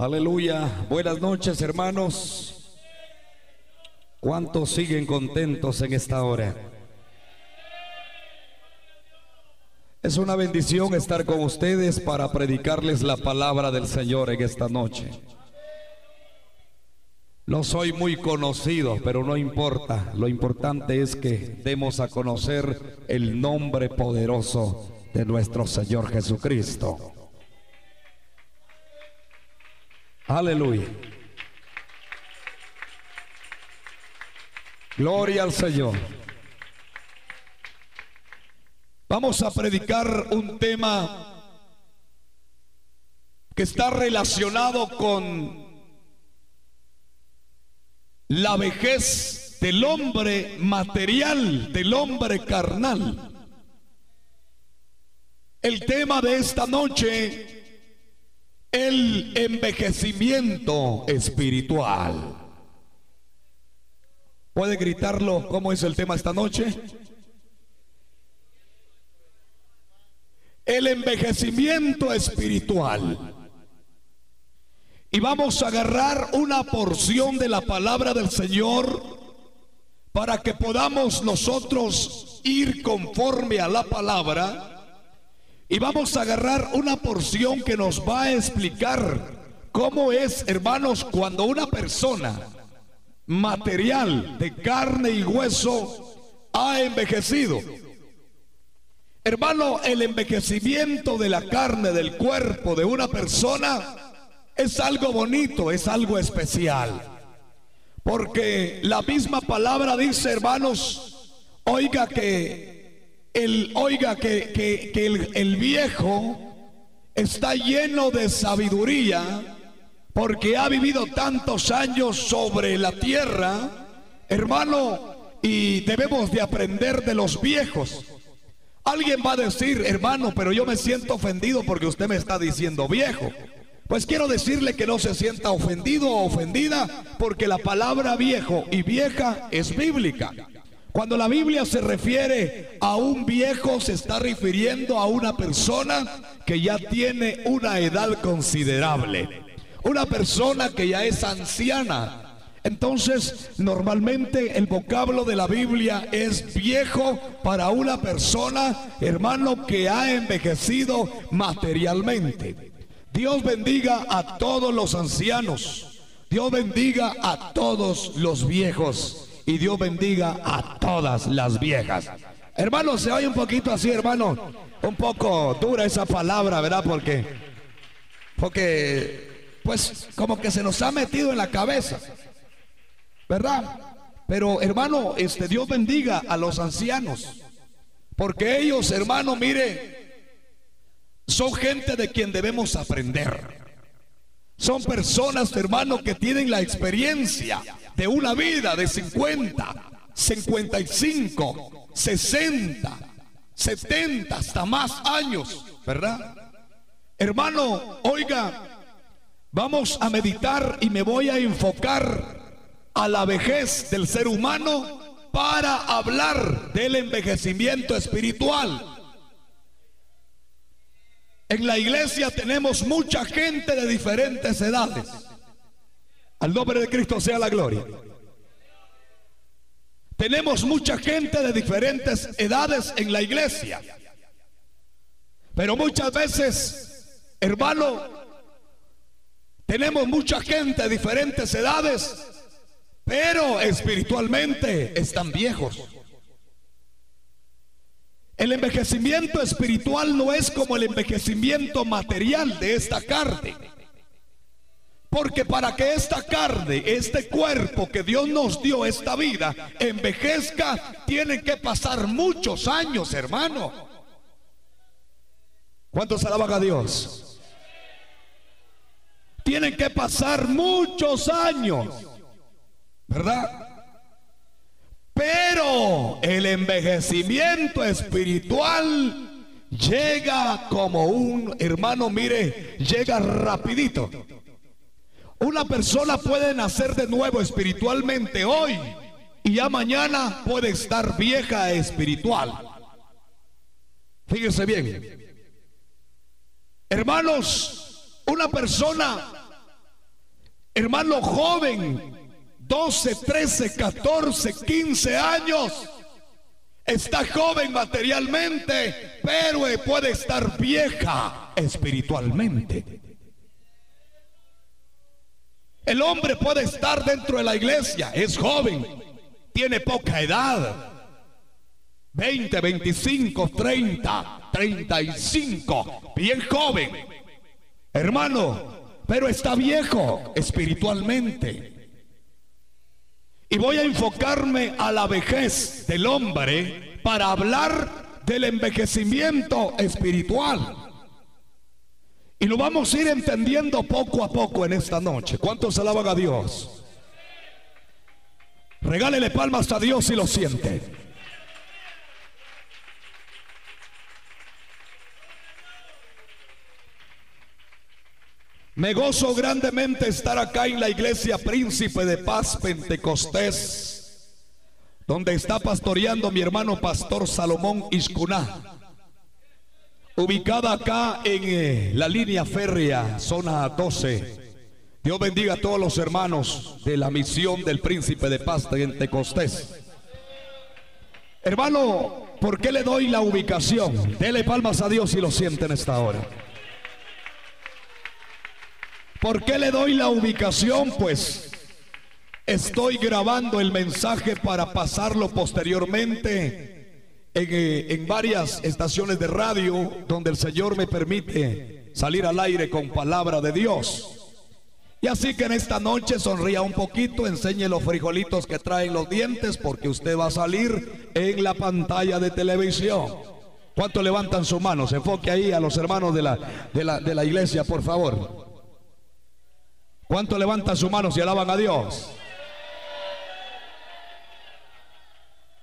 Aleluya. Buenas noches, hermanos. ¿Cuántos siguen contentos en esta hora? Es una bendición estar con ustedes para predicarles la palabra del Señor en esta noche. No soy muy conocido, pero no importa. Lo importante es que demos a conocer el nombre poderoso de nuestro Señor Jesucristo. Aleluya. Gloria al Señor. Vamos a predicar un tema que está relacionado con la vejez del hombre material, del hombre carnal. El tema de esta noche el envejecimiento espiritual. ¿Puede gritarlo cómo es el tema esta noche? El envejecimiento espiritual. Y vamos a agarrar una porción de la palabra del Señor para que podamos nosotros ir conforme a la palabra y vamos a agarrar una porción que nos va a explicar cómo es, hermanos, cuando una persona material de carne y hueso ha envejecido. Hermano, el envejecimiento de la carne, del cuerpo de una persona es algo bonito, es algo especial. Porque la misma palabra dice, hermanos, oiga que el, oiga, que, el, el viejo está lleno de sabiduría porque ha vivido tantos años sobre la tierra, hermano, y debemos de aprender de los viejos. Alguien va a decir, hermano, pero yo me siento ofendido porque usted me está diciendo viejo. Pues quiero decirle que no se sienta ofendido o ofendida porque la palabra viejo y vieja es bíblica. Cuando la Biblia se refiere a un viejo, se está refiriendo a una persona que ya tiene una edad considerable. Una persona que ya es anciana. Entonces, normalmente el vocablo de la Biblia es viejo para una persona, hermano, que ha envejecido materialmente. Dios bendiga a todos los ancianos. Dios bendiga a todos los viejos y Dios bendiga a todas las viejas. Hermano, se oye un poquito así, hermano. Un poco dura esa palabra, ¿verdad? Porque, porque, pues, como que se nos ha metido en la cabeza, ¿verdad? Pero, hermano, este Dios bendiga a los ancianos, porque ellos, hermano, mire, son gente de quien debemos aprender. Son personas, hermano, que tienen la experiencia de una vida de 50, 55, 60, 70, hasta más años, ¿verdad? Hermano, oiga, vamos a meditar y me voy a enfocar a la vejez del ser humano para hablar del envejecimiento espiritual. En la iglesia tenemos mucha gente de diferentes edades. Al nombre de Cristo sea la gloria. Tenemos mucha gente de diferentes edades en la iglesia. Pero muchas veces, hermano, tenemos mucha gente de diferentes edades, pero espiritualmente están viejos. El envejecimiento espiritual no es como el envejecimiento material de esta carne. Porque para que esta carne, este cuerpo que Dios nos dio, esta vida, envejezca, tienen que pasar muchos años, hermano. ¿Cuántos alaban a Dios? Tienen que pasar muchos años, ¿verdad? Pero el envejecimiento espiritual llega como un hermano, mire, llega rapidito. Una persona puede nacer de nuevo espiritualmente hoy y ya mañana puede estar vieja espiritual. Fíjense bien. Hermanos, una persona hermano joven, 12, 13, 14, 15 años, está joven materialmente, pero puede estar vieja espiritualmente. El hombre puede estar dentro de la iglesia, es joven, tiene poca edad. 20, 25, 30, 35, bien joven. Hermano, pero está viejo espiritualmente. Y voy a enfocarme a la vejez del hombre para hablar del envejecimiento espiritual. Y lo vamos a ir entendiendo poco a poco en esta noche. ¿Cuántos alaban a Dios? Regálele palmas a Dios si lo siente. Me gozo grandemente estar acá en la iglesia Príncipe de Paz Pentecostés, donde está pastoreando mi hermano pastor Salomón Iscuná ubicada acá en eh, la línea férrea, zona 12. Dios bendiga a todos los hermanos de la misión del príncipe de paz Pentecostés. Hermano, ¿por qué le doy la ubicación? Dele palmas a Dios si lo siente en esta hora. ¿Por qué le doy la ubicación? Pues estoy grabando el mensaje para pasarlo posteriormente eh, en, varias estaciones de radio donde el Señor me permite salir al aire con palabra de Dios. Y así que en esta noche sonría un poquito, enseñe los frijolitos que traen los dientes porque usted va a salir en la pantalla de televisión. ¿Cuánto levantan sus manos? Enfoque ahí a los hermanos de la, de la, de la iglesia, por favor. ¿Cuánto levantan sus manos y alaban a Dios?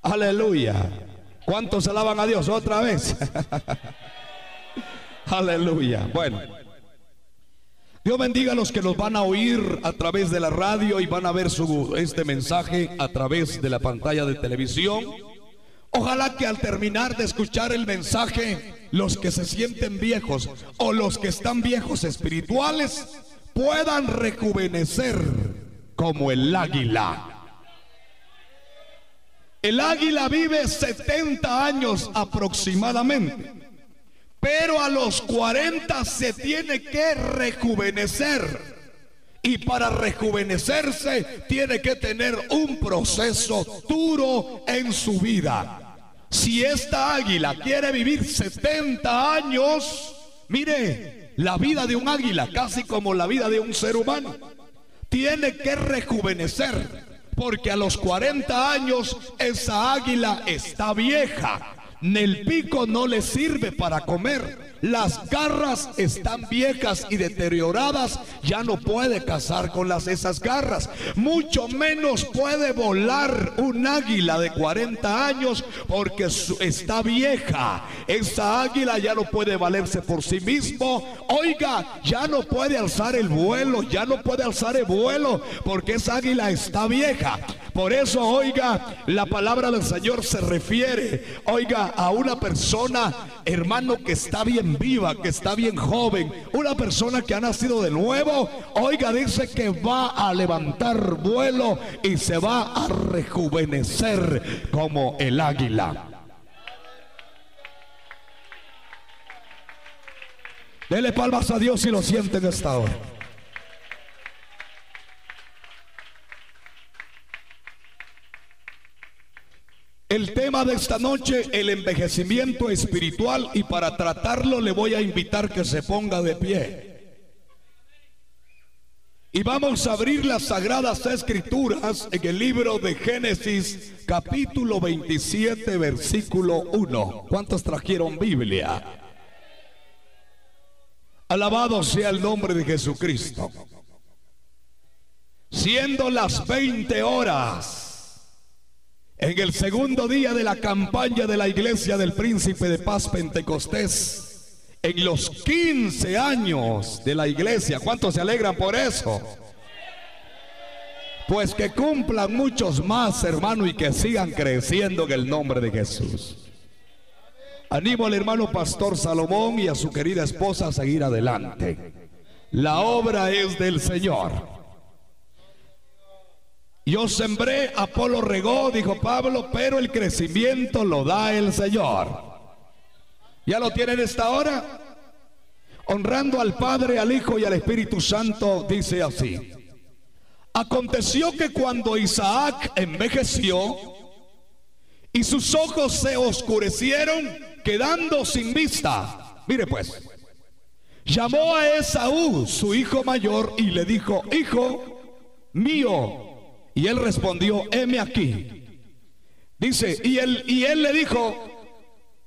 Aleluya. ¿Cuántos alaban a Dios otra vez? Aleluya. Bueno. Dios bendiga a los que nos van a oír a través de la radio y van a ver este mensaje a través de la pantalla de televisión. Ojalá que al terminar de escuchar el mensaje, los que se sienten viejos o los que están viejos espirituales puedan rejuvenecer como el águila. El águila vive 70 años aproximadamente, pero a los 40 se tiene que rejuvenecer. Y para rejuvenecerse tiene que tener un proceso duro en su vida. Si esta águila quiere vivir 70 años, mire, la vida de un águila, casi como la vida de un ser humano, tiene que rejuvenecer porque a los 40 años esa águila está vieja. El pico no le sirve para comer. Las garras están viejas y deterioradas. Ya no puede cazar con las esas garras. Mucho menos puede volar un águila de 40 años porque está vieja. Esa águila ya no puede valerse por sí mismo. Oiga, ya no puede alzar el vuelo. Ya no puede alzar el vuelo porque esa águila está vieja. Por eso, oiga, la palabra del Señor se refiere, oiga, a una persona, hermano, que está bien viva, que está bien joven, una persona que ha nacido de nuevo, oiga, dice que va a levantar vuelo y se va a rejuvenecer como el águila. Dele palmas a Dios si lo siente en esta hora. El tema de esta noche, el envejecimiento espiritual y para tratarlo le voy a invitar que se ponga de pie. Y vamos a abrir las sagradas escrituras en el libro de Génesis capítulo 27 versículo 1. ¿Cuántos trajeron Biblia? Alabado sea el nombre de Jesucristo. Siendo las 20 horas en el segundo día de la campaña de la iglesia del príncipe de paz Pentecostés, en los 15 años de la iglesia, ¿cuántos se alegran por eso? Pues que cumplan muchos más, hermano, y que sigan creciendo en el nombre de Jesús. Animo al hermano pastor Salomón y a su querida esposa a seguir adelante. La obra es del Señor. Yo sembré, Apolo regó, dijo Pablo, pero el crecimiento lo da el Señor. ¿Ya lo tienen esta hora? Honrando al Padre, al Hijo y al Espíritu Santo, dice así. Aconteció que cuando Isaac envejeció y sus ojos se oscurecieron, quedando sin vista, mire pues, llamó a Esaú, su hijo mayor, y le dijo, hijo mío. Y él respondió, heme aquí. Dice, y él, y él le dijo,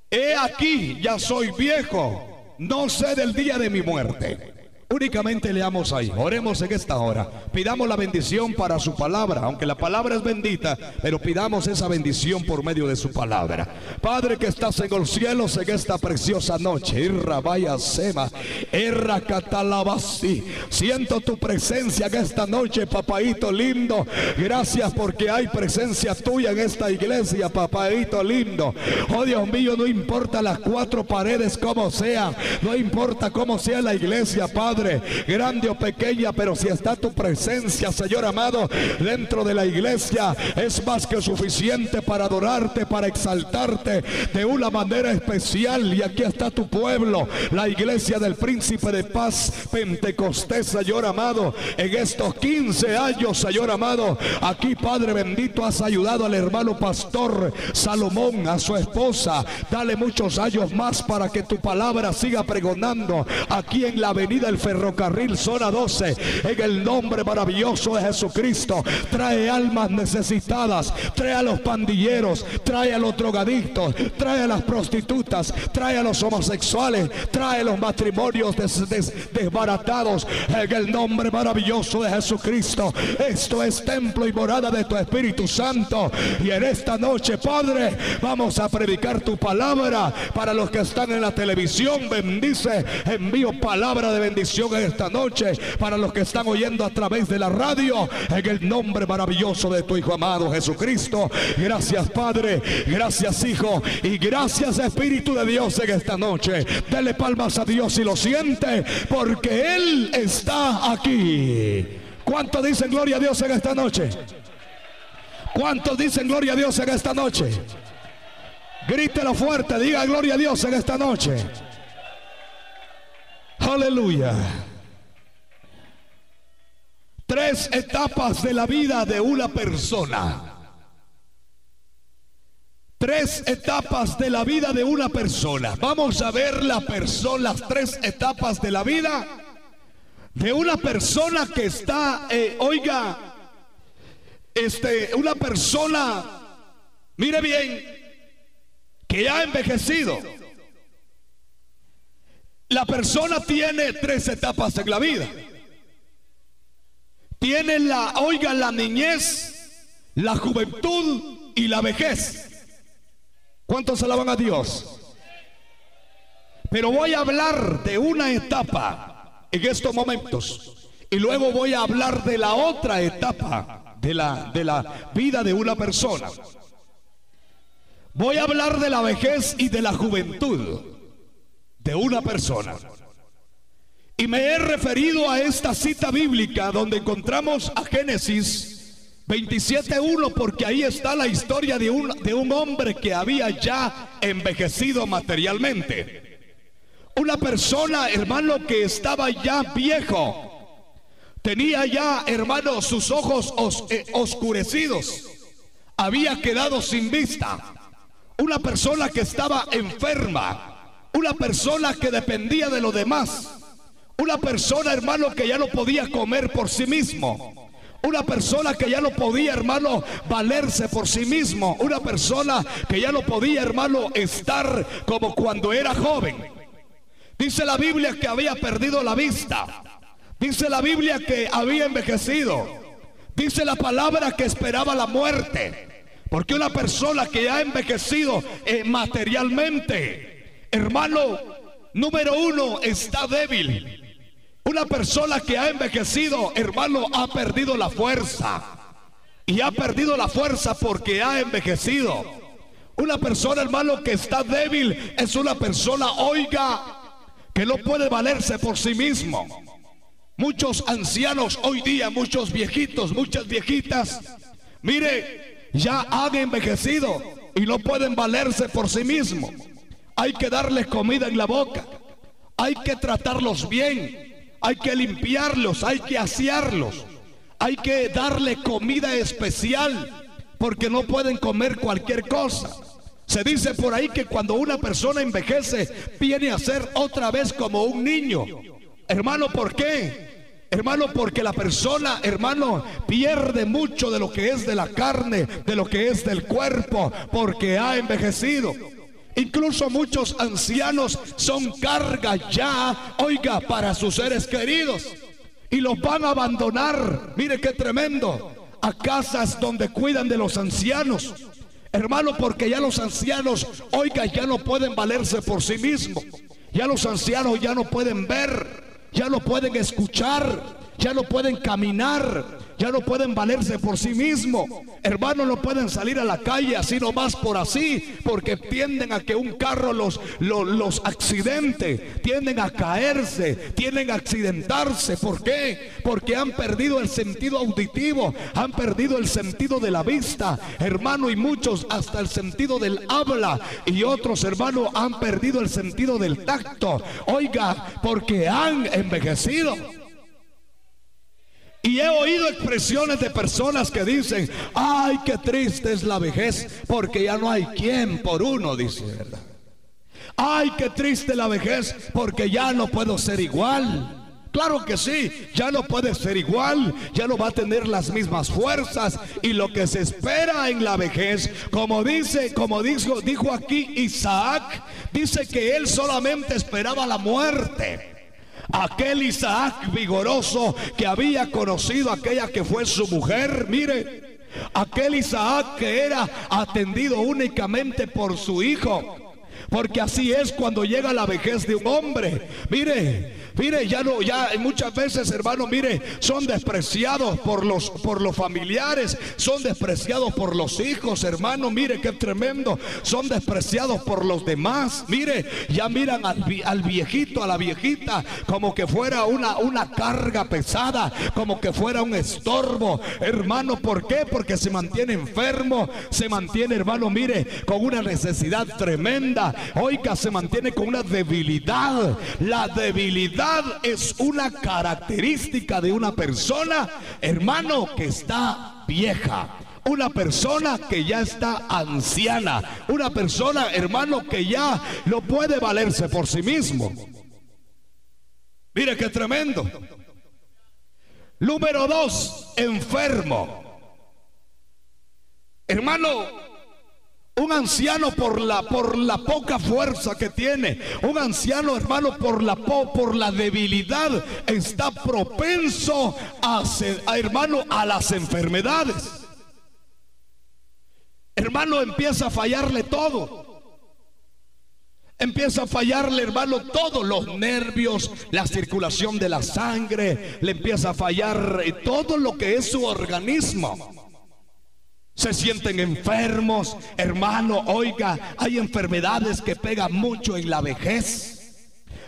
he aquí, ya soy viejo, no sé del día de mi muerte. Únicamente leamos ahí, oremos en esta hora, pidamos la bendición para su palabra, aunque la palabra es bendita, pero pidamos esa bendición por medio de su palabra. Padre que estás en los cielos en esta preciosa noche, Irra vaya sema, Irra catalabasi, siento tu presencia en esta noche, papaito lindo, gracias porque hay presencia tuya en esta iglesia, papaito lindo. Oh Dios mío, no importa las cuatro paredes como sea, no importa cómo sea la iglesia, Padre grande o pequeña, pero si está tu presencia, Señor amado, dentro de la iglesia, es más que suficiente para adorarte, para exaltarte de una manera especial. Y aquí está tu pueblo, la iglesia del príncipe de paz, Pentecostés, Señor amado, en estos 15 años, Señor amado, aquí, Padre bendito, has ayudado al hermano pastor Salomón, a su esposa. Dale muchos años más para que tu palabra siga pregonando aquí en la avenida El ferrocarril zona 12 en el nombre maravilloso de Jesucristo. Trae almas necesitadas, trae a los pandilleros, trae a los drogadictos, trae a las prostitutas, trae a los homosexuales, trae a los matrimonios desbaratados en el nombre maravilloso de Jesucristo. Esto es templo y morada de tu Espíritu Santo. Y en esta noche, Padre, vamos a predicar tu palabra para los que están en la televisión. Bendice, envío palabra de bendición en esta noche para los que están oyendo a través de la radio en el nombre maravilloso de tu Hijo amado Jesucristo. Gracias Padre, gracias Hijo y gracias Espíritu de Dios en esta noche. Dele palmas a Dios y lo siente porque Él está aquí. ¿Cuántos dicen gloria a Dios en esta noche? ¿Cuántos dicen gloria a Dios en esta noche? Grítelo fuerte, diga gloria a Dios en esta noche. Aleluya. Tres etapas de la vida de una persona. Tres etapas de la vida de una persona. Vamos a ver la persona, las tres etapas de la vida de una persona que está, eh, oiga, este, una persona, mire bien, que ha envejecido. La persona tiene tres etapas en la vida. Tiene la, oiga, la niñez, la juventud y la vejez. ¿Cuántos alaban a Dios? Pero voy a hablar de una etapa en estos momentos. Y luego voy a hablar de la otra etapa de la, de la vida de una persona. Voy a hablar de la vejez y de la juventud de una persona. Y me he referido a esta cita bíblica donde encontramos a Génesis 27.1 porque ahí está la historia de un, de un hombre que había ya envejecido materialmente. Una persona, hermano, que estaba ya viejo. Tenía ya, hermano, sus ojos eh, oscurecidos. Había quedado sin vista. Una persona que estaba enferma una persona que dependía de lo demás. Una persona, hermano, que ya no podía comer por sí mismo. Una persona que ya no podía, hermano, valerse por sí mismo. Una persona que ya no podía, hermano, estar como cuando era joven. Dice la Biblia que había perdido la vista. Dice la Biblia que había envejecido. Dice la palabra que esperaba la muerte. Porque una persona que ha envejecido eh, materialmente, Hermano, número uno, está débil. Una persona que ha envejecido, hermano, ha perdido la fuerza. Y ha perdido la fuerza porque ha envejecido. Una persona, hermano, que está débil es una persona, oiga, que no puede valerse por sí mismo. Muchos ancianos hoy día, muchos viejitos, muchas viejitas, mire, ya han envejecido y no pueden valerse por sí mismos. Hay que darles comida en la boca. Hay que tratarlos bien. Hay que limpiarlos. Hay que asearlos. Hay que darle comida especial porque no pueden comer cualquier cosa. Se dice por ahí que cuando una persona envejece viene a ser otra vez como un niño. Hermano, ¿por qué? Hermano, porque la persona, hermano, pierde mucho de lo que es de la carne, de lo que es del cuerpo, porque ha envejecido. Incluso muchos ancianos son carga ya, oiga, para sus seres queridos. Y los van a abandonar, mire qué tremendo, a casas donde cuidan de los ancianos. Hermano, porque ya los ancianos, oiga, ya no pueden valerse por sí mismos. Ya los ancianos ya no pueden ver ya no pueden escuchar, ya no pueden caminar, ya no pueden valerse por sí mismos. Hermanos, no pueden salir a la calle así nomás por así, porque tienden a que un carro los, los, accidente, tienden a caerse, tienden a accidentarse. ¿Por qué? Porque han perdido el sentido auditivo, han perdido el sentido de la vista, hermano, y muchos hasta el sentido del habla, y otros, hermanos, han perdido el sentido del tacto. Oiga, porque han envejecido. Y he oído expresiones de personas que dicen, ay, qué triste es la vejez, porque ya no hay quien por uno, dice, ¿verdad? Ay, qué triste la vejez, porque ya no puedo ser igual. Claro que sí, ya no puede ser igual, ya no va a tener las mismas fuerzas y lo que se espera en la vejez, como dice, como dijo, dijo aquí Isaac, dice que él solamente esperaba la muerte. Aquel Isaac vigoroso que había conocido aquella que fue su mujer, mire, aquel Isaac que era atendido únicamente por su hijo. Porque así es cuando llega la vejez de un hombre. Mire, Mire, ya no, ya muchas veces, hermano, mire, son despreciados por los, por los familiares, son despreciados por los hijos, hermano, mire qué tremendo, son despreciados por los demás. Mire, ya miran al, viejito, a la viejita, como que fuera una, una carga pesada, como que fuera un estorbo. Hermano, ¿por qué? Porque se mantiene enfermo, se mantiene, hermano, mire, con una necesidad tremenda. Oiga, se mantiene con una debilidad. La debilidad es una característica de una persona, hermano, que está vieja. Una persona que ya está anciana. Una persona, hermano, que ya no puede valerse por sí mismo. Mire qué tremendo. Número dos, enfermo. Hermano, un anciano por la, por la poca fuerza que tiene. Un anciano, hermano, por la, por la debilidad está propenso a, hermano, a las enfermedades. Hermano, empieza a fallarle todo. Empieza a fallarle, hermano, todos los nervios, la circulación de la sangre, le empieza a fallar todo lo que es su organismo se sienten enfermos. Hermano, oiga, hay enfermedades que pegan mucho en la vejez.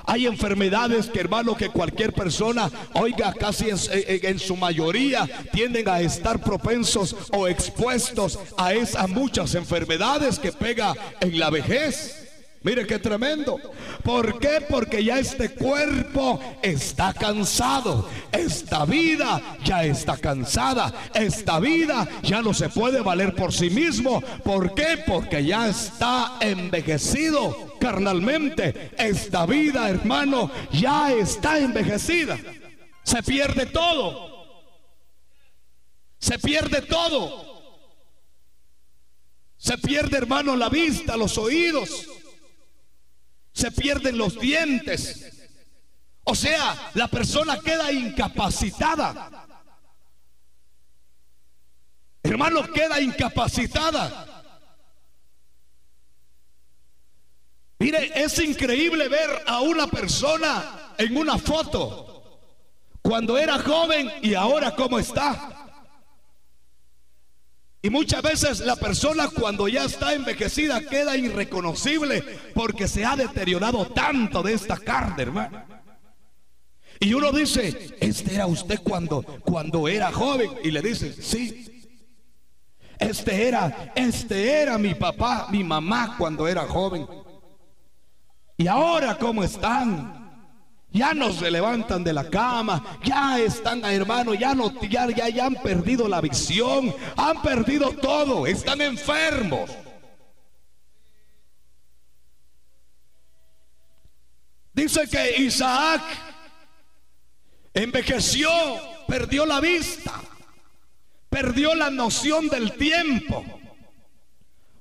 Hay enfermedades que hermano que cualquier persona, oiga, casi en, su mayoría tienden a estar propensos o expuestos a esas muchas enfermedades que pega en la vejez. Mire qué tremendo. ¿Por qué? Porque ya este cuerpo está cansado. Esta vida ya está cansada. Esta vida ya no se puede valer por sí mismo. ¿Por qué? Porque ya está envejecido carnalmente. Esta vida, hermano, ya está envejecida. Se pierde todo. Se pierde todo. Se pierde, hermano, la vista, los oídos se pierden los dientes. O sea, la persona queda incapacitada. Hermano, queda incapacitada. Mire, es increíble ver a una persona en una foto cuando era joven y ahora cómo está. Y muchas veces la persona cuando ya está envejecida queda irreconocible porque se ha deteriorado tanto de esta carne, hermano. Y uno dice, este era usted cuando, cuando era joven. Y le dice, sí. Este era, este era mi papá, mi mamá cuando era joven. Y ahora cómo están? Ya no se levantan de la cama, ya están, hermano, ya no, ya, ya, ya han perdido la visión, han perdido todo, están enfermos. Dice que Isaac envejeció, perdió la vista, perdió la noción del tiempo,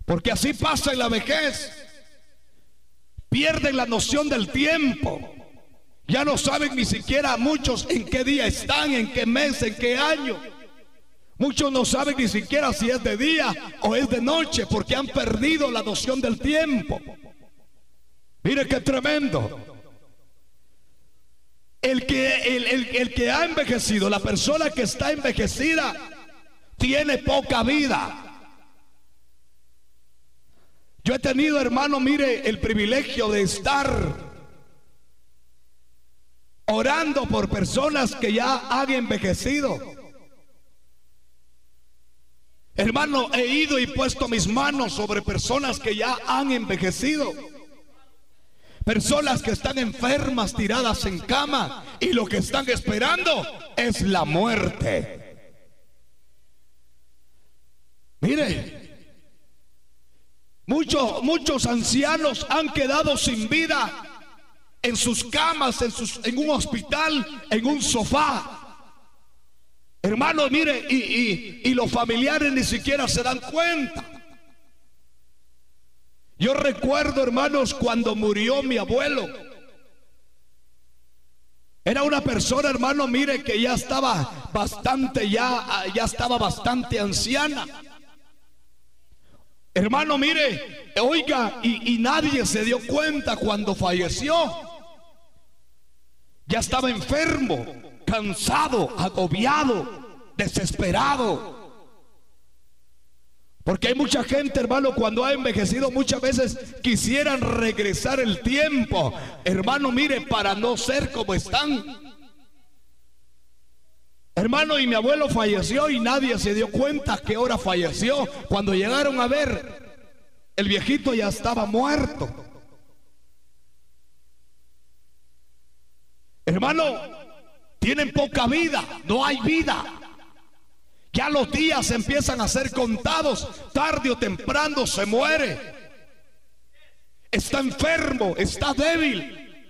porque así pasa en la vejez, pierden la noción del tiempo. Ya no saben ni siquiera muchos en qué día están, en qué mes, en qué año. Muchos no saben ni siquiera si es de día o es de noche porque han perdido la noción del tiempo. Mire qué tremendo. El que, el, que ha envejecido, la persona que está envejecida, tiene poca vida. Yo he tenido, hermano, mire, el privilegio de estar orando por personas que ya han envejecido. Hermano, he ido y puesto mis manos sobre personas que ya han envejecido. Personas que están enfermas, tiradas en cama y lo que están esperando es la muerte. Mire, muchos, muchos ancianos han quedado sin vida en sus camas, en, sus, en un hospital, en un sofá. Hermano, mire, y, y, los familiares ni siquiera se dan cuenta. Yo recuerdo, hermanos, cuando murió mi abuelo. Era una persona, hermano, mire, que ya estaba bastante, ya, ya estaba bastante anciana. Hermano, mire, oiga, y, y nadie se dio cuenta cuando falleció. Ya estaba enfermo, cansado, agobiado, desesperado. Porque hay mucha gente, hermano, cuando ha envejecido muchas veces quisieran regresar el tiempo. Hermano, mire, para no ser como están. Hermano, y mi abuelo falleció y nadie se dio cuenta que hora falleció. Cuando llegaron a ver, el viejito ya estaba muerto. Hermano, tienen poca vida, no hay vida. Ya los días empiezan a ser contados, tarde o temprano se muere. Está enfermo, está débil,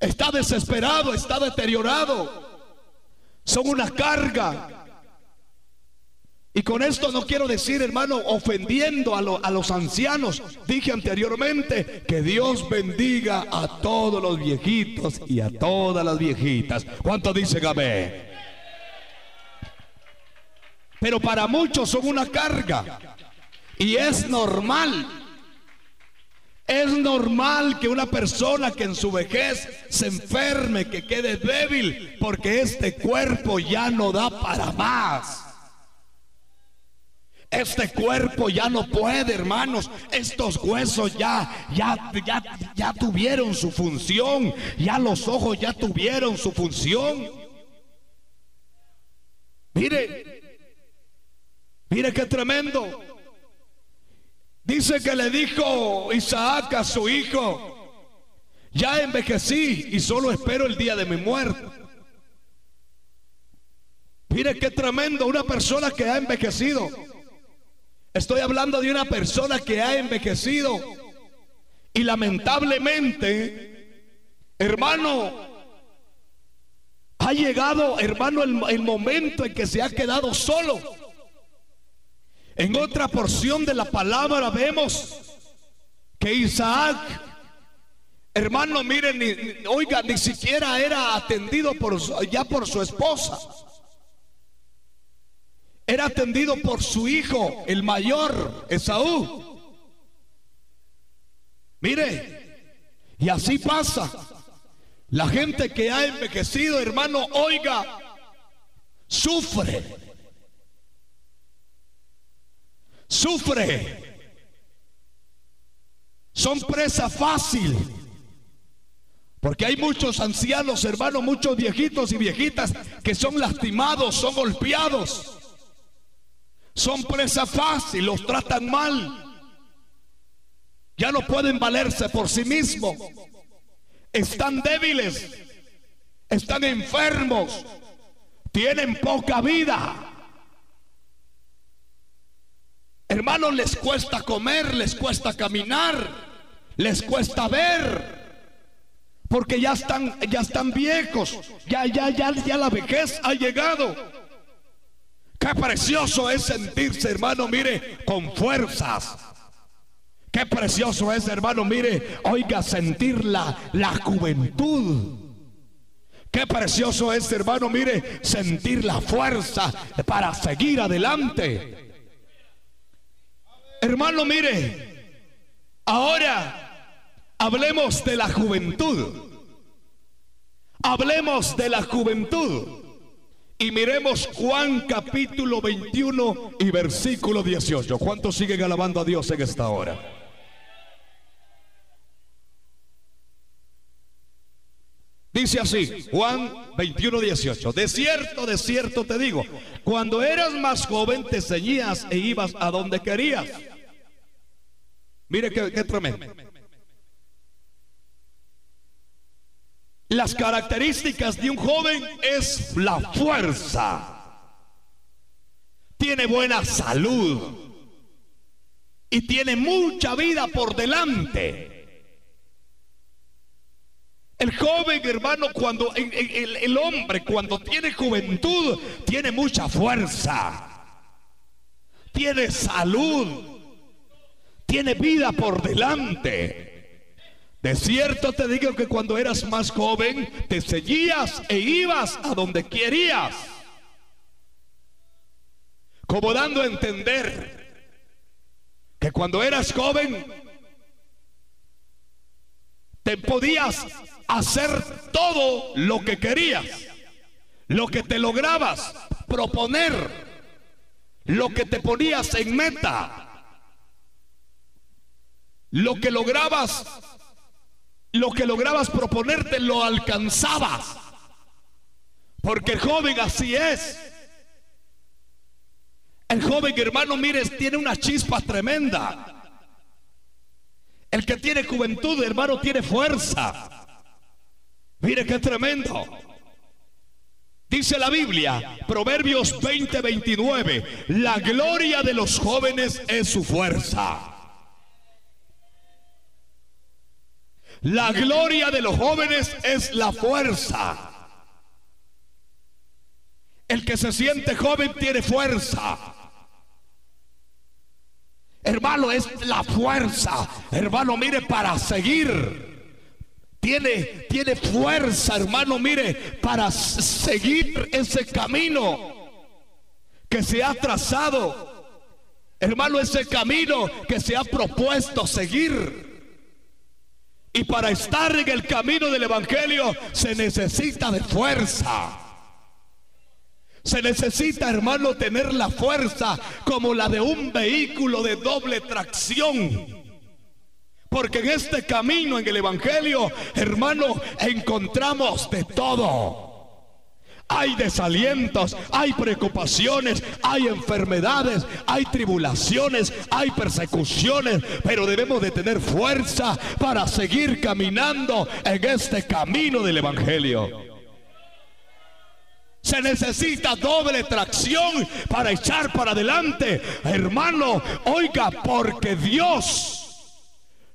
está desesperado, está deteriorado. Son una carga. Y con esto no quiero decir, hermano, ofendiendo a, los ancianos. Dije anteriormente que Dios bendiga a todos los viejitos y a todas las viejitas. ¿Cuánto dice amén? Pero para muchos son una carga. Y es normal. Es normal que una persona que en su vejez se enferme, que quede débil, porque este cuerpo ya no da para más. Este cuerpo ya no puede, hermanos. Estos huesos ya, ya, ya, ya tuvieron su función. Ya los ojos ya tuvieron su función. Mire, mire qué tremendo. Dice que le dijo Isaac a su hijo, ya envejecí y solo espero el día de mi muerte. Mire qué tremendo, una persona que ha envejecido Estoy hablando de una persona que ha envejecido y lamentablemente, hermano, ha llegado, hermano, el, momento en que se ha quedado solo. En otra porción de la palabra vemos que Isaac, hermano, miren, oiga, ni siquiera era atendido por, ya por su esposa era atendido por su hijo, el mayor, Esaú. Mire, y así pasa. La gente que ha envejecido, hermano, oiga, sufre. Sufre. Son presa fácil. Porque hay muchos ancianos, hermanos, muchos viejitos y viejitas que son lastimados, son golpeados Son presa fácil, los tratan mal. Ya no pueden valerse por sí mismos. Están débiles, están enfermos, tienen poca vida. Hermanos, les cuesta comer, les cuesta caminar, les cuesta ver. Porque ya están, ya están viejos, ya, ya, ya, ya la vejez ha llegado. Qué precioso es sentirse, hermano, mire, con fuerzas. Qué precioso es, hermano, mire, oiga, sentir la, la juventud. Qué precioso es, hermano, mire, sentir la fuerza para seguir adelante. Hermano, mire, ahora hablemos de la juventud. Hablemos de la juventud. Y miremos Juan capítulo 21 y versículo 18. ¿Cuántos siguen alabando a Dios en esta hora? Dice así, Juan 21, 18. De cierto, de cierto te digo, cuando eras más joven te ceñías e ibas a donde querías. Mire qué, qué tremendo. Las características de un joven es la fuerza. Tiene buena salud. Y tiene mucha vida por delante. El joven hermano, cuando el, el, hombre, cuando tiene juventud, tiene mucha fuerza, tiene salud, tiene vida por delante. De cierto te digo que cuando eras más joven te seguías e ibas a donde querías. Como dando a entender que cuando eras joven te podías hacer todo lo que querías, lo que te lograbas proponer, lo que te ponías en meta, lo que lograbas lo que lograbas proponerte lo alcanzabas. Porque el joven así es. El joven hermano, mires, tiene una chispa tremenda. El que tiene juventud, hermano, tiene fuerza. Mire qué tremendo. Dice la Biblia, Proverbios 20, 29, la gloria de los jóvenes es su fuerza. La gloria de los jóvenes es la fuerza. El que se siente joven tiene fuerza. Hermano, es la fuerza. Hermano, mire, para seguir. Tiene, tiene fuerza, hermano, mire, para seguir ese camino que se ha trazado. Hermano, ese camino que se ha propuesto seguir. Y para estar en el camino del Evangelio se necesita de fuerza. Se necesita, hermano, tener la fuerza como la de un vehículo de doble tracción. Porque en este camino, en el Evangelio, hermano, encontramos de todo. Hay desalientos, hay preocupaciones, hay enfermedades, hay tribulaciones, hay persecuciones, pero debemos de tener fuerza para seguir caminando en este camino del Evangelio. Se necesita doble tracción para echar para adelante. Hermano, oiga, porque Dios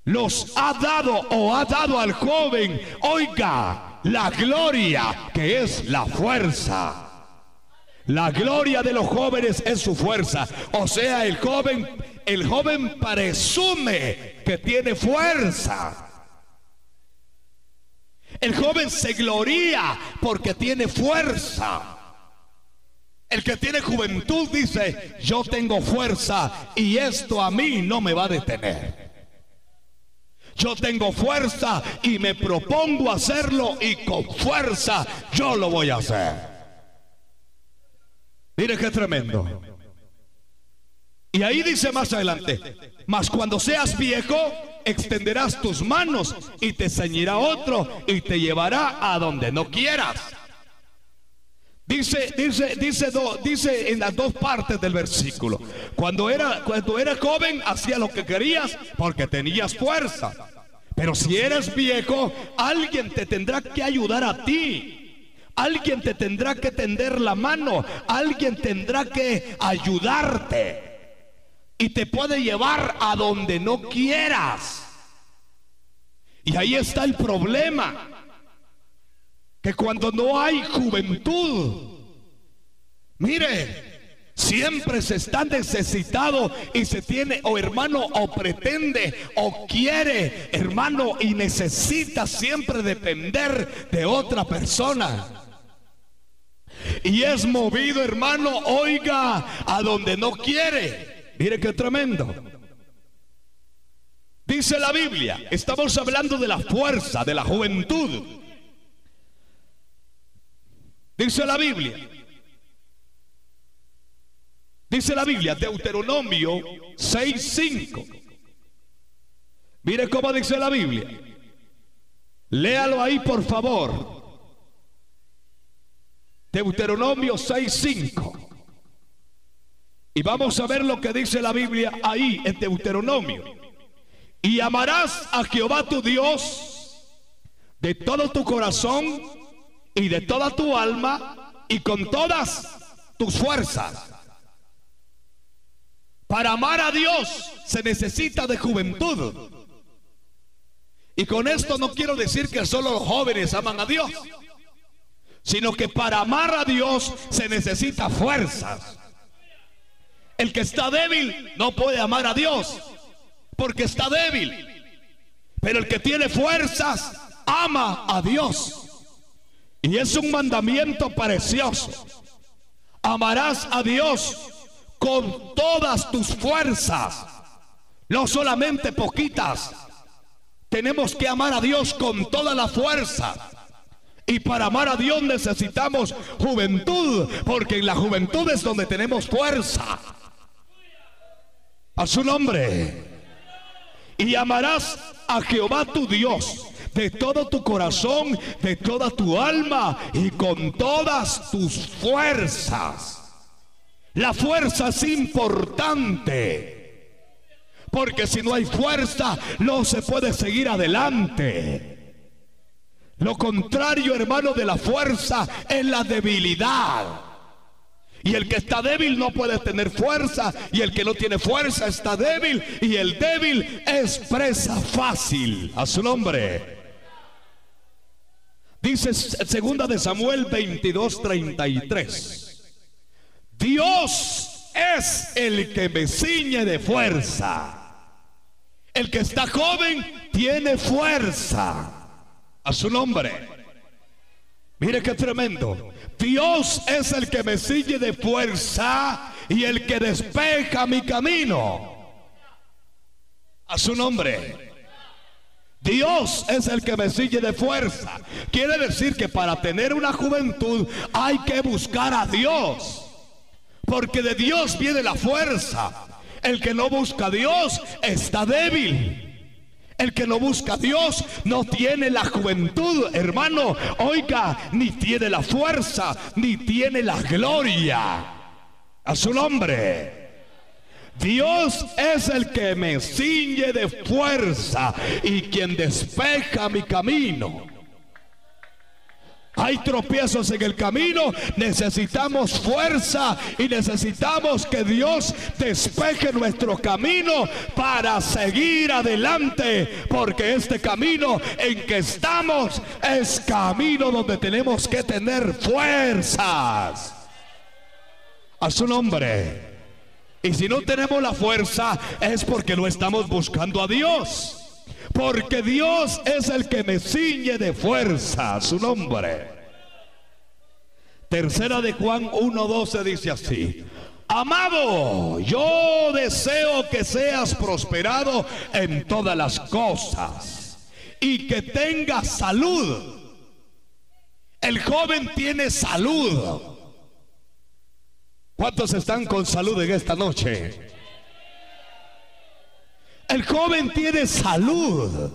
los ha dado o ha dado al joven, oiga, la gloria que es la fuerza. La gloria de los jóvenes es su fuerza. O sea, el joven, el joven presume que tiene fuerza. El joven se gloria porque tiene fuerza. El que tiene juventud dice, yo tengo fuerza y esto a mí no me va a detener. Yo tengo fuerza y me propongo hacerlo y con fuerza yo lo voy a hacer. Mire qué tremendo. Y ahí dice más adelante, mas cuando seas viejo, extenderás tus manos y te ceñirá otro y te llevará a donde no quieras. Dice, dice, dice, dice en las dos partes del versículo. Cuando era, cuando era joven, hacía lo que querías porque tenías fuerza. Pero si eres viejo, alguien te tendrá que ayudar a ti. Alguien te tendrá que tender la mano. Alguien tendrá que ayudarte. Y te puede llevar a donde no quieras. Y ahí está el problema que cuando no hay juventud, mire, siempre se está necesitado y se tiene o hermano o pretende o quiere hermano y necesita siempre depender de otra persona. Y es movido hermano, oiga, a donde no quiere. Mire qué tremendo. Dice la Biblia, estamos hablando de la fuerza, de la juventud. Dice la Biblia. Dice la Biblia, Deuteronomio 6:5. Mire cómo dice la Biblia. Léalo ahí, por favor. Deuteronomio 6:5. Y vamos a ver lo que dice la Biblia ahí en Deuteronomio. Y amarás a Jehová tu Dios de todo tu corazón y de toda tu alma y con todas tus fuerzas. Para amar a Dios se necesita de juventud. Y con esto no quiero decir que solo los jóvenes aman a Dios, sino que para amar a Dios se necesita fuerzas. El que está débil no puede amar a Dios porque está débil. Pero el que tiene fuerzas ama a Dios. Y es un mandamiento precioso. Amarás a Dios con todas tus fuerzas, no solamente poquitas. Tenemos que amar a Dios con toda la fuerza. Y para amar a Dios necesitamos juventud, porque en la juventud es donde tenemos fuerza. A su nombre. Y amarás a Jehová tu Dios de todo tu corazón, de toda tu alma y con todas tus fuerzas. La fuerza es importante. Porque si no hay fuerza, no se puede seguir adelante. Lo contrario, hermano, de la fuerza es la debilidad. Y el que está débil no puede tener fuerza. Y el que no tiene fuerza está débil. Y el débil es presa fácil. A su nombre. Dice segunda de Samuel 22, 33. Dios es el que me ciñe de fuerza. El que está joven tiene fuerza. A su nombre. Mire qué tremendo. Dios es el que me ciñe de fuerza y el que despeja mi camino. A su nombre. Dios es el que me sigue de fuerza. Quiere decir que para tener una juventud hay que buscar a Dios. Porque de Dios viene la fuerza. El que no busca a Dios está débil. El que no busca a Dios no tiene la juventud, hermano. Oiga, ni tiene la fuerza, ni tiene la gloria. A su nombre. Dios es el que me ciñe de fuerza y quien despeja mi camino. Hay tropiezos en el camino, necesitamos fuerza y necesitamos que Dios despeje nuestro camino para seguir adelante, porque este camino en que estamos es camino donde tenemos que tener fuerzas. A su nombre. Y si no tenemos la fuerza es porque no estamos buscando a Dios. Porque Dios es el que me ciñe de fuerza, su nombre. Tercera de Juan 1.12 dice así. Amado, yo deseo que seas prosperado en todas las cosas y que tengas salud. El joven tiene salud ¿Cuántos están con salud en esta noche? El joven tiene salud.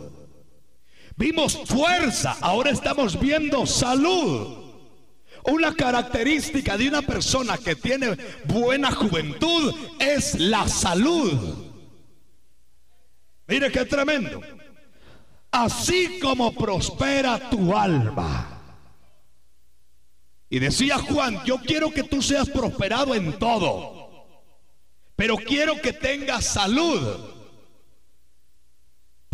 Vimos fuerza, ahora estamos viendo salud. Una característica de una persona que tiene buena juventud es la salud. Mire qué tremendo. Así como prospera tu alma. Y decía Juan, yo quiero que tú seas prosperado en todo, pero quiero que tengas salud.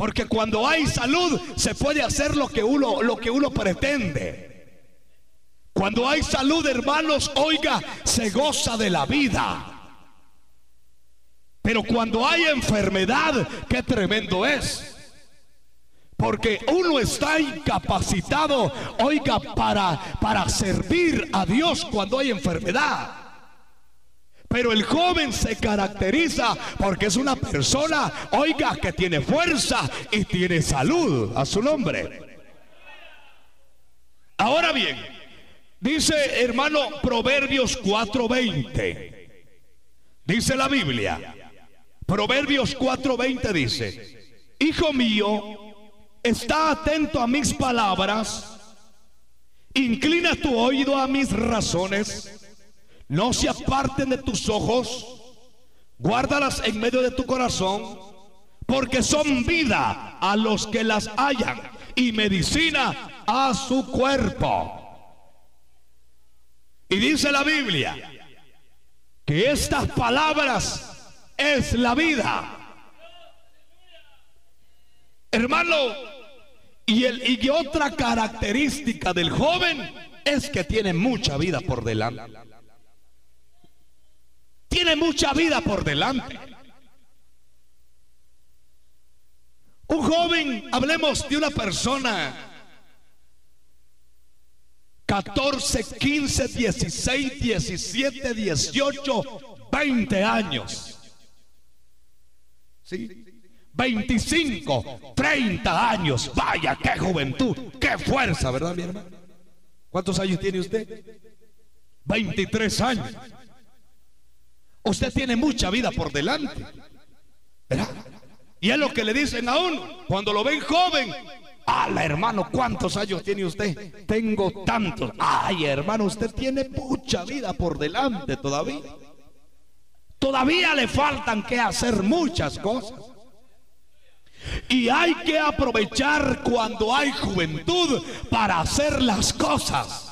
Porque cuando hay salud se puede hacer lo que uno, lo que uno pretende. Cuando hay salud, hermanos, oiga, se goza de la vida. Pero cuando hay enfermedad, qué tremendo es. Porque uno está incapacitado, oiga, para, para servir a Dios cuando hay enfermedad. Pero el joven se caracteriza porque es una persona, oiga, que tiene fuerza y tiene salud a su nombre. Ahora bien, dice hermano Proverbios 4:20. Dice la Biblia. Proverbios 4:20 dice, Hijo mío, está atento a mis palabras, inclina tu oído a mis razones no se aparten de tus ojos, guárdalas en medio de tu corazón, porque son vida a los que las hallan y medicina a su cuerpo. Y dice la Biblia que estas palabras es la vida. Hermano, y, el, y otra característica del joven es que tiene mucha vida por delante tiene mucha vida por delante. Un joven, hablemos de una persona, 14, 15, 16, 17, 18, 20 años. ¿Sí? 25, 30 años. Vaya, qué juventud, qué fuerza, ¿verdad, mi hermano? ¿Cuántos años tiene usted? 23 años. Usted tiene mucha vida por delante. ¿Verdad? Y es lo que le dicen a uno cuando lo ven joven. ¡Hala, hermano! ¿Cuántos años tiene usted? Tengo tantos. ¡Ay, hermano! Usted tiene mucha vida por delante todavía. Todavía le faltan que hacer muchas cosas. Y hay que aprovechar cuando hay juventud para hacer las cosas.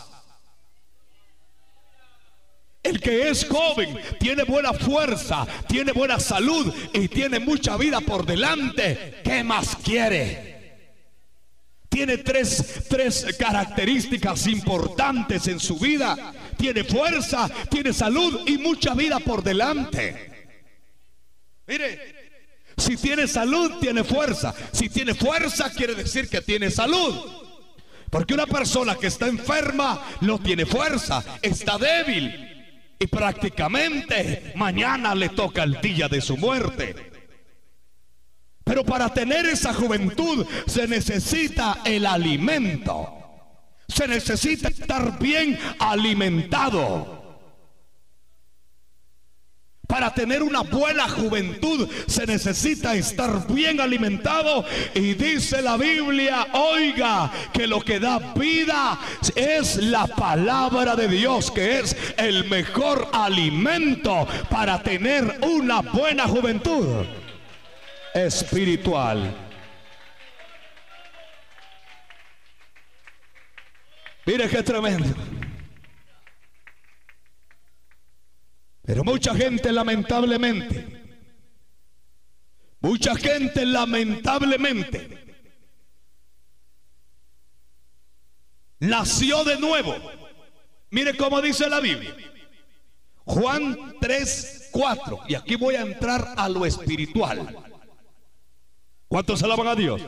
El que es joven tiene buena fuerza, tiene buena salud y tiene mucha vida por delante. ¿Qué más quiere? Tiene tres, tres características importantes en su vida. Tiene fuerza, tiene salud y mucha vida por delante. Mire, si tiene salud, tiene fuerza. Si tiene fuerza, quiere decir que tiene salud. Porque una persona que está enferma no tiene fuerza, está débil. Y prácticamente mañana le toca el día de su muerte. Pero para tener esa juventud se necesita el alimento. Se necesita estar bien alimentado. Para tener una buena juventud se necesita estar bien alimentado. Y dice la Biblia, oiga, que lo que da vida es la palabra de Dios, que es el mejor alimento para tener una buena juventud espiritual. Mire qué tremendo. Pero mucha gente lamentablemente, mucha gente lamentablemente nació de nuevo. Mire cómo dice la Biblia. Juan 3, 4. Y aquí voy a entrar a lo espiritual. ¿Cuántos alaban a Dios?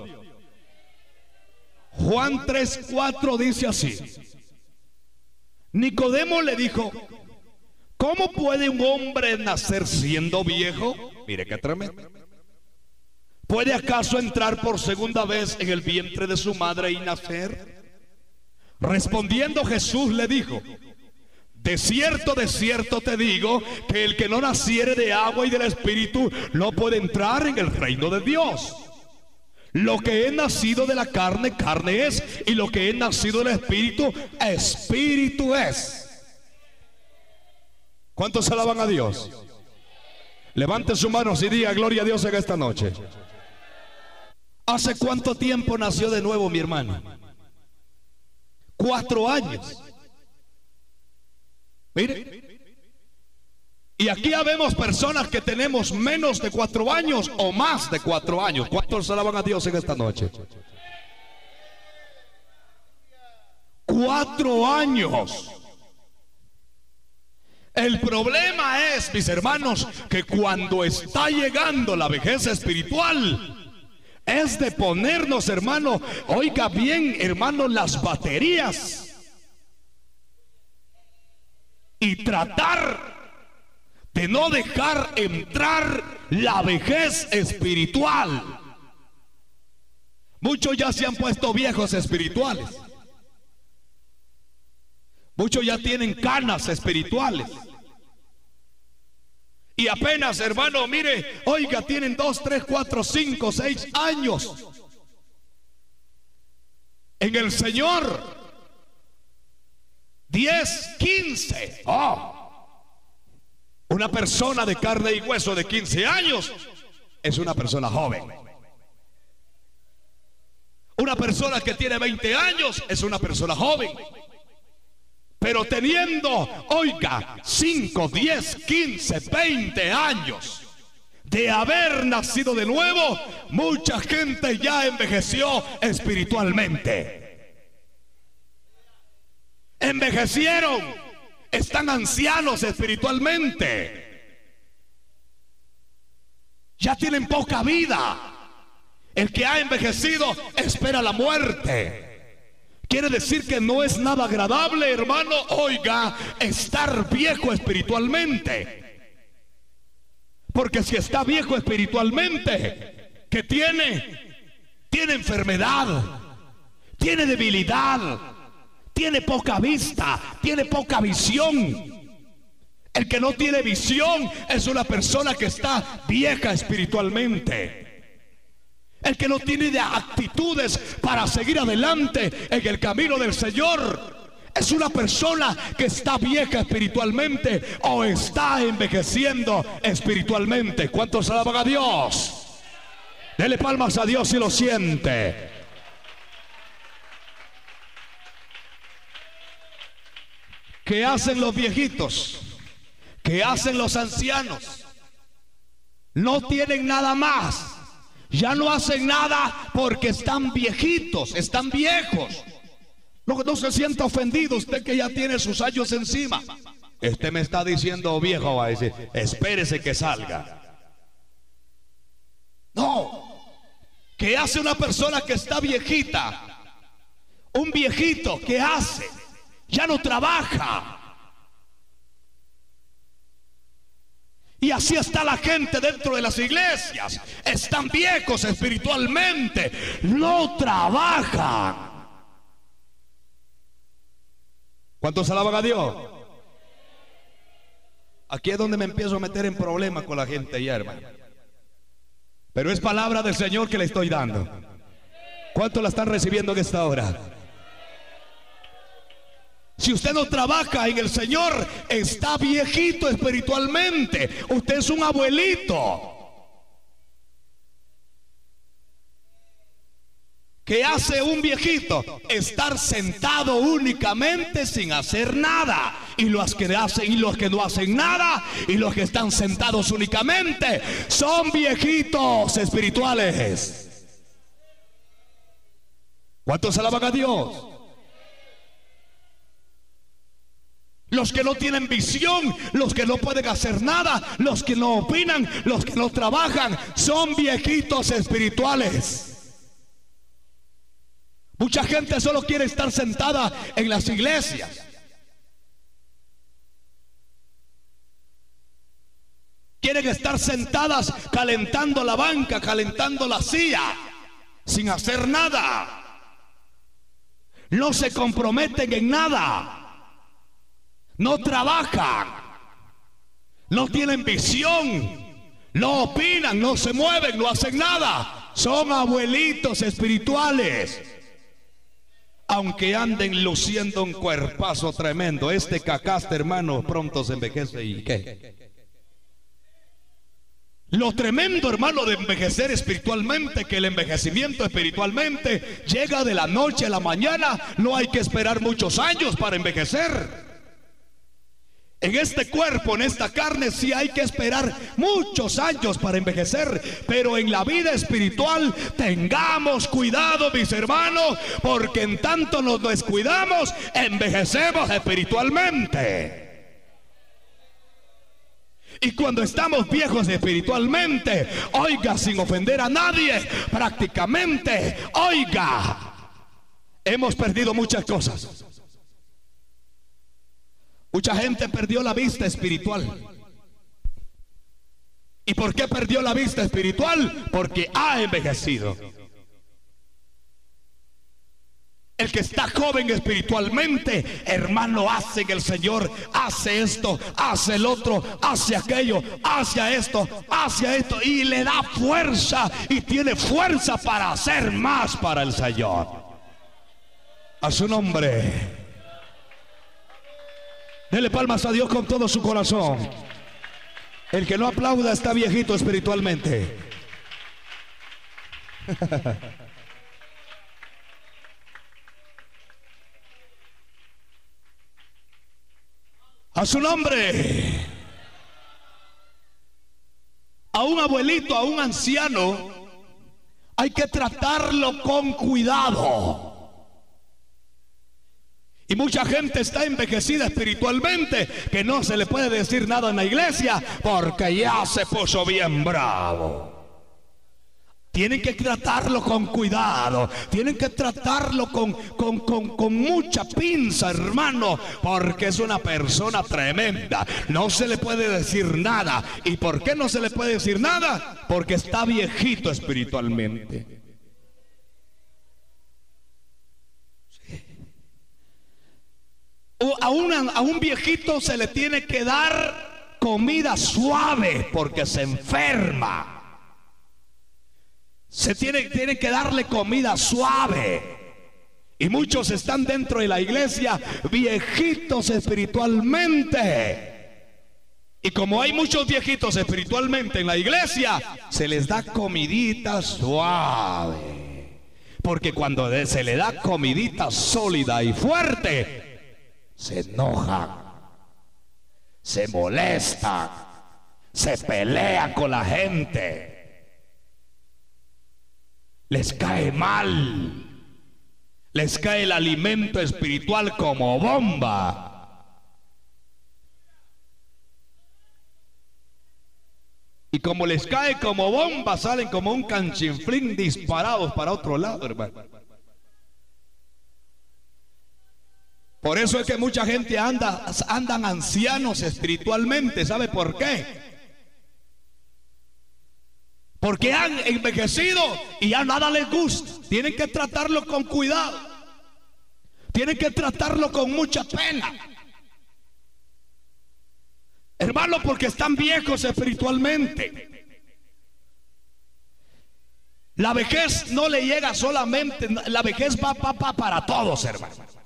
Juan 3, 4 dice así. Nicodemo le dijo, ¿Cómo puede un hombre nacer siendo viejo? Mire qué tremendo. ¿Puede acaso entrar por segunda vez en el vientre de su madre y nacer? Respondiendo Jesús le dijo, de cierto, de cierto te digo que el que no naciere de agua y del Espíritu no puede entrar en el reino de Dios. Lo que es nacido de la carne, carne es. Y lo que es nacido del Espíritu, Espíritu es. ¿Cuántos alaban a Dios? Levante su mano y diga gloria a Dios en esta noche. ¿Hace cuánto tiempo nació de nuevo mi hermano? Cuatro años. Mire. Y aquí habemos personas que tenemos menos de cuatro años o más de cuatro años. ¿Cuántos alaban a Dios en esta noche? Cuatro años. El problema es, mis hermanos, que cuando está llegando la vejez espiritual, es de ponernos, hermano, oiga bien, hermano, las baterías y tratar de no dejar entrar la vejez espiritual. Muchos ya se han puesto viejos espirituales. Muchos ya tienen canas espirituales. Y apenas, hermano, mire, oiga, tienen dos, tres, cuatro, cinco, seis años en el Señor. Diez, quince. Oh. Una persona de carne y hueso de 15 años es una persona joven. Una persona que tiene 20 años es una persona joven. Pero teniendo, oiga, 5, 10, 15, 20 años de haber nacido de nuevo, mucha gente ya envejeció espiritualmente. Envejecieron, están ancianos espiritualmente. Ya tienen poca vida. El que ha envejecido espera la muerte. Quiere decir que no es nada agradable, hermano, oiga, estar viejo espiritualmente. Porque si está viejo espiritualmente, ¿qué tiene? Tiene enfermedad, tiene debilidad, tiene poca vista, tiene poca visión. El que no tiene visión es una persona que está vieja espiritualmente. El que no tiene actitudes para seguir adelante en el camino del Señor. Es una persona que está vieja espiritualmente o está envejeciendo espiritualmente. ¿Cuántos alaban a Dios? Dele palmas a Dios si lo siente. ¿Qué hacen los viejitos? ¿Qué hacen los ancianos? No tienen nada más ya no hacen nada porque están viejitos, están viejos. No, no se sienta ofendido usted que ya tiene sus años encima. Este me está diciendo viejo, va a decir, espérese que salga. No. ¿Qué hace una persona que está viejita? Un viejito, ¿qué hace? Ya no trabaja. Y así está la gente dentro de las iglesias. Están viejos espiritualmente. No trabajan. ¿Cuántos alaban a Dios? Aquí es donde me empiezo a meter en problemas con la gente ya, hermano. Pero es palabra del Señor que le estoy dando. ¿Cuántos la están recibiendo en esta hora? Si usted no trabaja en el Señor, está viejito espiritualmente. Usted es un abuelito. ¿Qué hace un viejito? Estar sentado únicamente sin hacer nada. Y los que hacen y los que no hacen nada y los que están sentados únicamente son viejitos espirituales. ¿Cuántos alaban a Dios? Los que no tienen visión, los que no pueden hacer nada, los que no opinan, los que no trabajan, son viejitos espirituales. Mucha gente solo quiere estar sentada en las iglesias. Quieren estar sentadas calentando la banca, calentando la silla, sin hacer nada. No se comprometen en nada no trabajan, no tienen visión, no opinan, no se mueven, no hacen nada. Son abuelitos espirituales. Aunque anden luciendo un cuerpazo tremendo, este cacaste hermano pronto se envejece y qué. Lo tremendo, hermano, de envejecer espiritualmente, que el envejecimiento espiritualmente llega de la noche a la mañana. No hay que esperar muchos años para envejecer. En este cuerpo, en esta carne, sí hay que esperar muchos años para envejecer. Pero en la vida espiritual, tengamos cuidado, mis hermanos, porque en tanto nos descuidamos, envejecemos espiritualmente. Y cuando estamos viejos espiritualmente, oiga, sin ofender a nadie, prácticamente, oiga, hemos perdido muchas cosas. Mucha gente perdió la vista espiritual. ¿Y por qué perdió la vista espiritual? Porque ha envejecido. El que está joven espiritualmente, hermano, hace que el Señor, hace esto, hace el otro, hace aquello, hace esto, hace esto, y le da fuerza y tiene fuerza para hacer más para el Señor. A su nombre. Dele palmas a Dios con todo su corazón. El que no aplauda está viejito espiritualmente. A su nombre. A un abuelito, a un anciano, hay que tratarlo con cuidado. Y mucha gente está envejecida espiritualmente que no se le puede decir nada en la iglesia porque ya se puso bien bravo. Tienen que tratarlo con cuidado. Tienen que tratarlo con, con, mucha pinza, hermano. Porque es una persona tremenda. No se le puede decir nada. ¿Y por qué no se le puede decir nada? Porque está viejito espiritualmente. A, a un viejito se le tiene que dar comida suave porque se enferma. Se tiene, tiene que darle comida suave. Y muchos están dentro de la iglesia viejitos espiritualmente. Y como hay muchos viejitos espiritualmente en la iglesia, se les da comidita suave. Porque cuando se le da comidita sólida y fuerte, se enoja, se molesta, se pelea con la gente les cae mal. Les cae el alimento espiritual como bomba. Y como les cae como bomba, salen como un canchinflín disparados para otro lado, hermano. Por eso es que mucha gente anda, andan ancianos espiritualmente. ¿Sabe por qué? Porque han envejecido y ya nada les gusta. Tienen que tratarlo con cuidado. Tienen que tratarlo con mucha pena. Hermano, porque están viejos espiritualmente. La vejez no le llega solamente, la vejez va, para todos, hermano.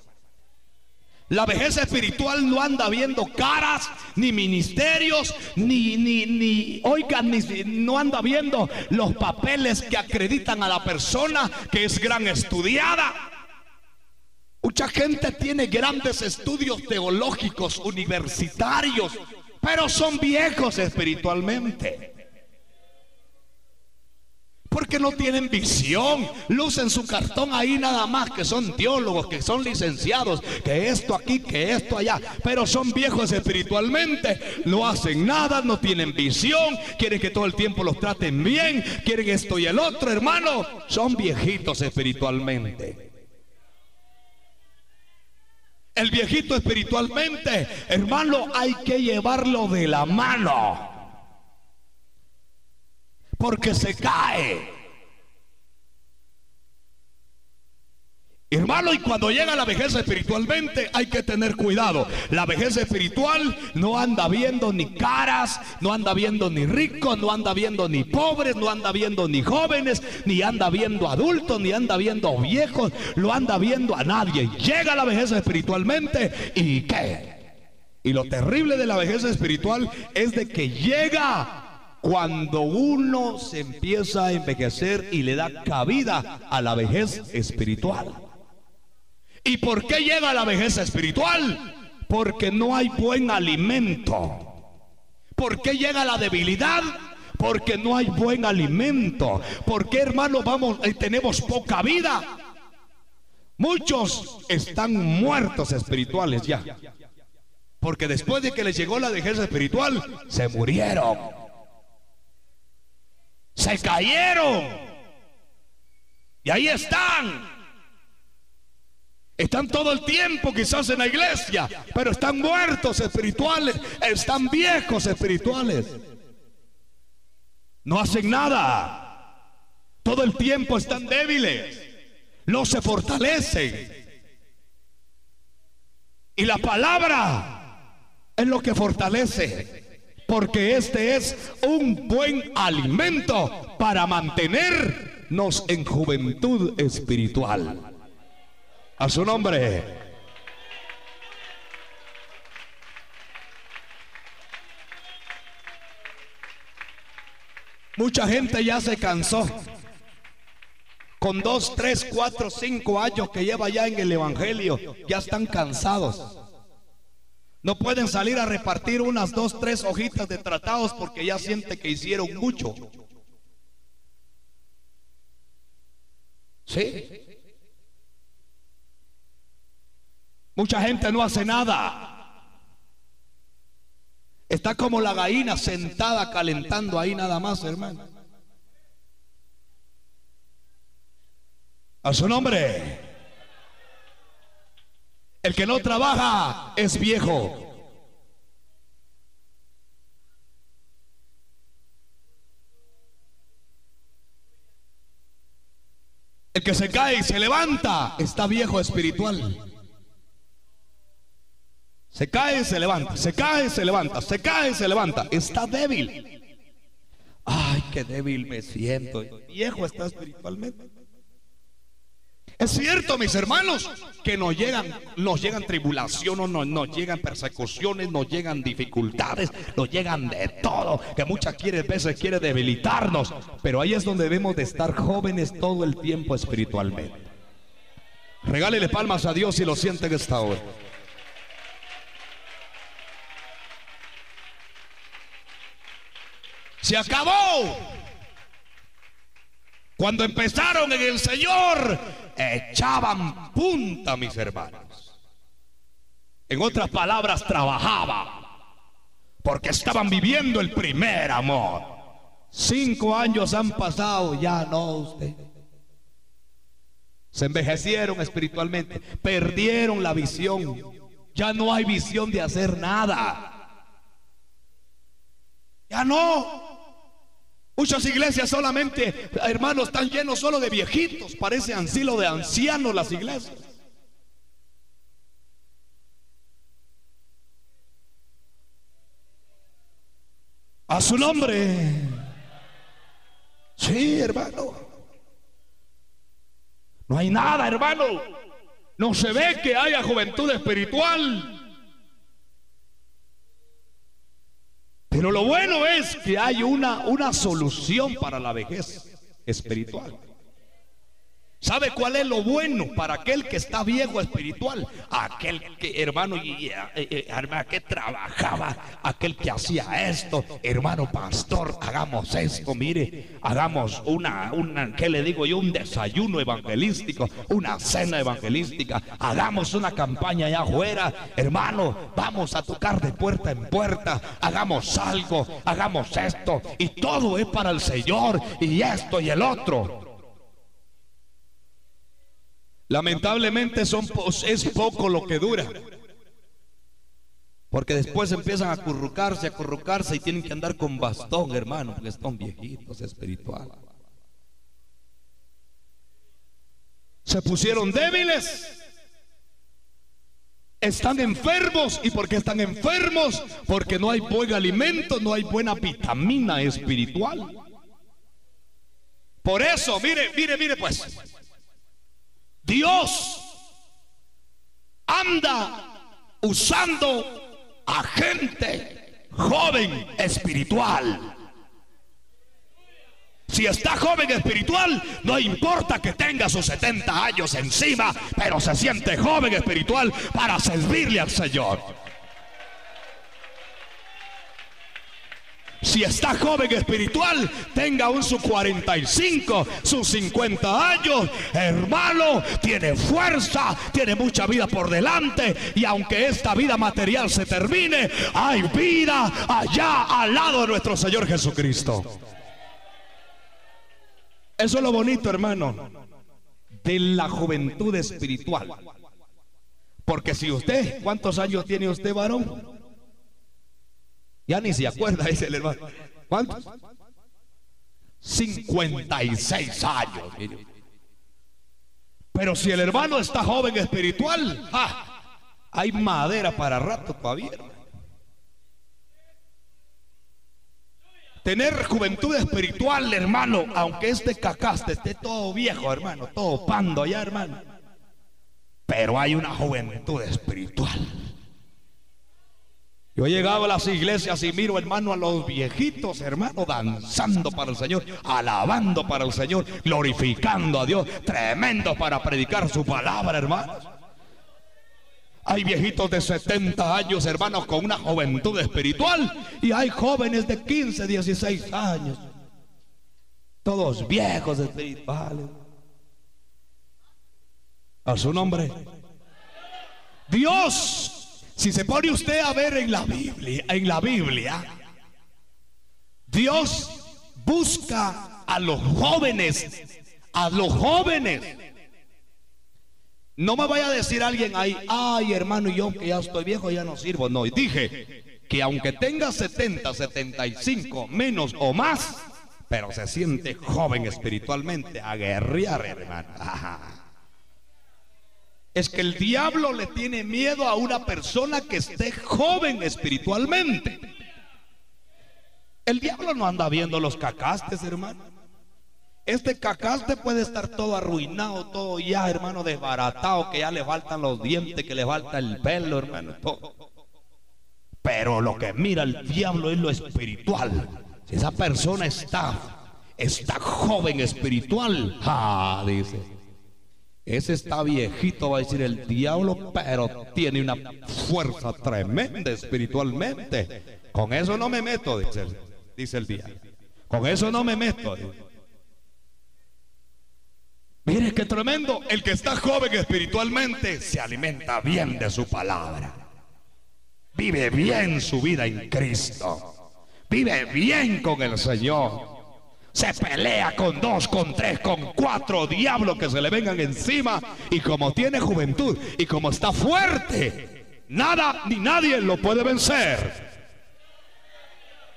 La vejez espiritual no anda viendo caras, ni ministerios, ni, ni, ni, oigan, ni, no anda viendo los papeles que acreditan a la persona que es gran estudiada. Mucha gente tiene grandes estudios teológicos, universitarios, pero son viejos espiritualmente. Porque no tienen visión. Lucen su cartón ahí nada más, que son teólogos, que son licenciados, que esto aquí, que esto allá. Pero son viejos espiritualmente. No hacen nada, no tienen visión. Quieren que todo el tiempo los traten bien. Quieren esto y el otro, hermano. Son viejitos espiritualmente. El viejito espiritualmente, hermano, hay que llevarlo de la mano porque se cae. Hermano, y cuando llega la vejez espiritualmente hay que tener cuidado. La vejez espiritual no anda viendo ni caras, no anda viendo ni ricos, no anda viendo ni pobres, no anda viendo ni jóvenes, ni anda viendo adultos, ni anda viendo viejos, lo anda viendo a nadie. Llega la vejez espiritualmente y ¿qué? Y lo terrible de la vejez espiritual es de que llega cuando uno se empieza a envejecer y le da cabida a la vejez espiritual. ¿Y por qué llega la vejez espiritual? Porque no hay buen alimento. ¿Por qué llega la debilidad? Porque no hay buen alimento. ¿Por qué, hermanos, vamos, eh, tenemos poca vida? Muchos están muertos espirituales ya. Porque después de que les llegó la vejez espiritual, se murieron. Se cayeron. Y ahí están. Están todo el tiempo quizás en la iglesia, pero están muertos espirituales, están viejos espirituales. No hacen nada. Todo el tiempo están débiles. No se fortalecen. Y la palabra es lo que fortalece. Porque este es un buen alimento para mantenernos en juventud espiritual. A su nombre. Mucha gente ya se cansó. Con dos, tres, cuatro, cinco años que lleva ya en el Evangelio, ya están cansados. No pueden salir a repartir unas dos, tres hojitas de tratados porque ya siente que hicieron mucho. ¿Sí? Mucha gente no hace nada. Está como la gallina sentada calentando ahí nada más, hermano. A su nombre. El que no trabaja es viejo. El que se cae y se levanta está viejo espiritual. Se cae, se levanta, se cae, se levanta, se cae, se levanta. Está débil. Ay, qué débil me siento. Viejo está espiritualmente. Es cierto, mis hermanos, que nos llegan, nos llegan tribulaciones, nos, nos llegan persecuciones, nos llegan dificultades, nos llegan de todo, que muchas veces quiere debilitarnos, pero ahí es donde debemos de estar jóvenes todo el tiempo espiritualmente. Regálele palmas a Dios si lo sienten esta hora. Se acabó. Cuando empezaron en el Señor, echaban punta, mis hermanos. En otras palabras, trabajaban. Porque estaban viviendo el primer amor. Cinco años han pasado, ya no. Se envejecieron espiritualmente, perdieron la visión. Ya no hay visión de hacer nada. Ya no. Muchas iglesias solamente, hermanos, están llenos solo de viejitos. Parece ansilo de ancianos las iglesias. A su nombre. Sí, hermano. No hay nada, hermano. No se ve que haya juventud espiritual. Pero lo bueno es que hay una, una solución para la vejez espiritual. ¿Sabe cuál es lo bueno para aquel que está viejo espiritual? Aquel que, hermano, y, eh, eh, que trabajaba, aquel que hacía esto, hermano pastor, hagamos esto, mire, hagamos una, una, ¿qué le digo yo? Un desayuno evangelístico, una cena evangelística, hagamos una campaña allá afuera, hermano, vamos a tocar de puerta en puerta, hagamos algo, hagamos esto, y todo es para el Señor, y esto y el otro. Lamentablemente son, es poco lo que dura. Porque después empiezan a acurrucarse, a acurrucarse y tienen que andar con bastón, hermano, porque están viejitos espiritual. Se pusieron débiles. Están enfermos. ¿Y por qué están enfermos? Porque no hay buen alimento, no hay buena vitamina espiritual. Por eso, mire, mire, mire pues. Dios anda usando a gente joven espiritual. Si está joven espiritual, no importa que tenga sus 70 años encima, pero se siente joven espiritual para servirle al Señor. Si está joven espiritual, tenga aún sus 45, sus 50 años, hermano, tiene fuerza, tiene mucha vida por delante. Y aunque esta vida material se termine, hay vida allá al lado de nuestro Señor Jesucristo. Eso es lo bonito, hermano, de la juventud espiritual. Porque si usted, ¿cuántos años tiene usted, varón? Ya ni se acuerda, dice el hermano. ¿Cuántos? 56 años. Pero si el hermano está joven espiritual, hay madera para rato todavía. Tener juventud espiritual, hermano, aunque este cacaste esté todo viejo, hermano, todo pando allá, hermano. Pero hay una juventud espiritual. Yo he llegado a las iglesias y miro, hermano, a los viejitos, hermano, danzando para el Señor, alabando para el Señor, glorificando a Dios, tremendo para predicar su palabra, hermano. Hay viejitos de 70 años, hermanos, con una juventud espiritual. Y hay jóvenes de 15, 16 años. Todos viejos espirituales. A su nombre. Dios, si se pone usted a ver en la Biblia, en la Biblia, Dios busca a los jóvenes, a los jóvenes no me vaya a decir alguien ahí, ay hermano, yo que ya estoy viejo ya no sirvo. No, dije que aunque tenga 70, 75, menos o más, pero se siente joven espiritualmente, a guerrear, hermano. Es que el diablo le tiene miedo a una persona que esté joven espiritualmente. El diablo no anda viendo los cacastes, hermano. Este cacaste puede estar todo arruinado, todo ya, hermano, desbaratado, que ya le faltan los dientes, que le falta el pelo, hermano, Pero lo que mira el diablo es lo espiritual. Si esa persona está, está joven espiritual, ah, dice. Ese está viejito, va a decir el diablo, pero tiene una fuerza tremenda espiritualmente. Con eso no me meto, dice, el diablo. Con eso no me meto. Mire qué tremendo. El que está joven espiritualmente se alimenta bien de su palabra. Vive bien su vida en Cristo. Vive bien con el Señor. Se pelea con dos, con tres, con cuatro diablos que se le vengan encima. Y como tiene juventud y como está fuerte, nada ni nadie lo puede vencer.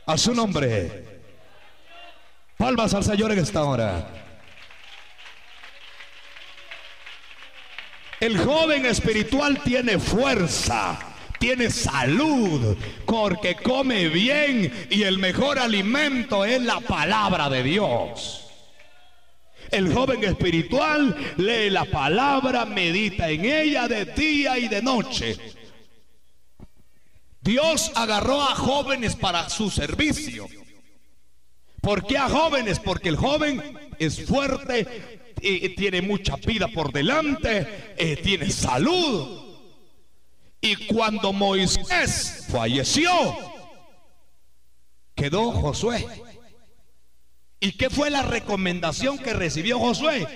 A su nombre. Palmas al Señor en esta hora. El joven espiritual tiene fuerza, tiene salud, porque come bien y el mejor alimento es la palabra de Dios. El joven espiritual lee la palabra, medita en ella de día y de noche. Dios agarró a jóvenes para su servicio. ¿Por qué a jóvenes? Porque el joven es fuerte, tiene mucha vida por delante, eh, tiene salud. Y cuando Moisés falleció, quedó Josué. ¿Y qué fue la recomendación que recibió Josué?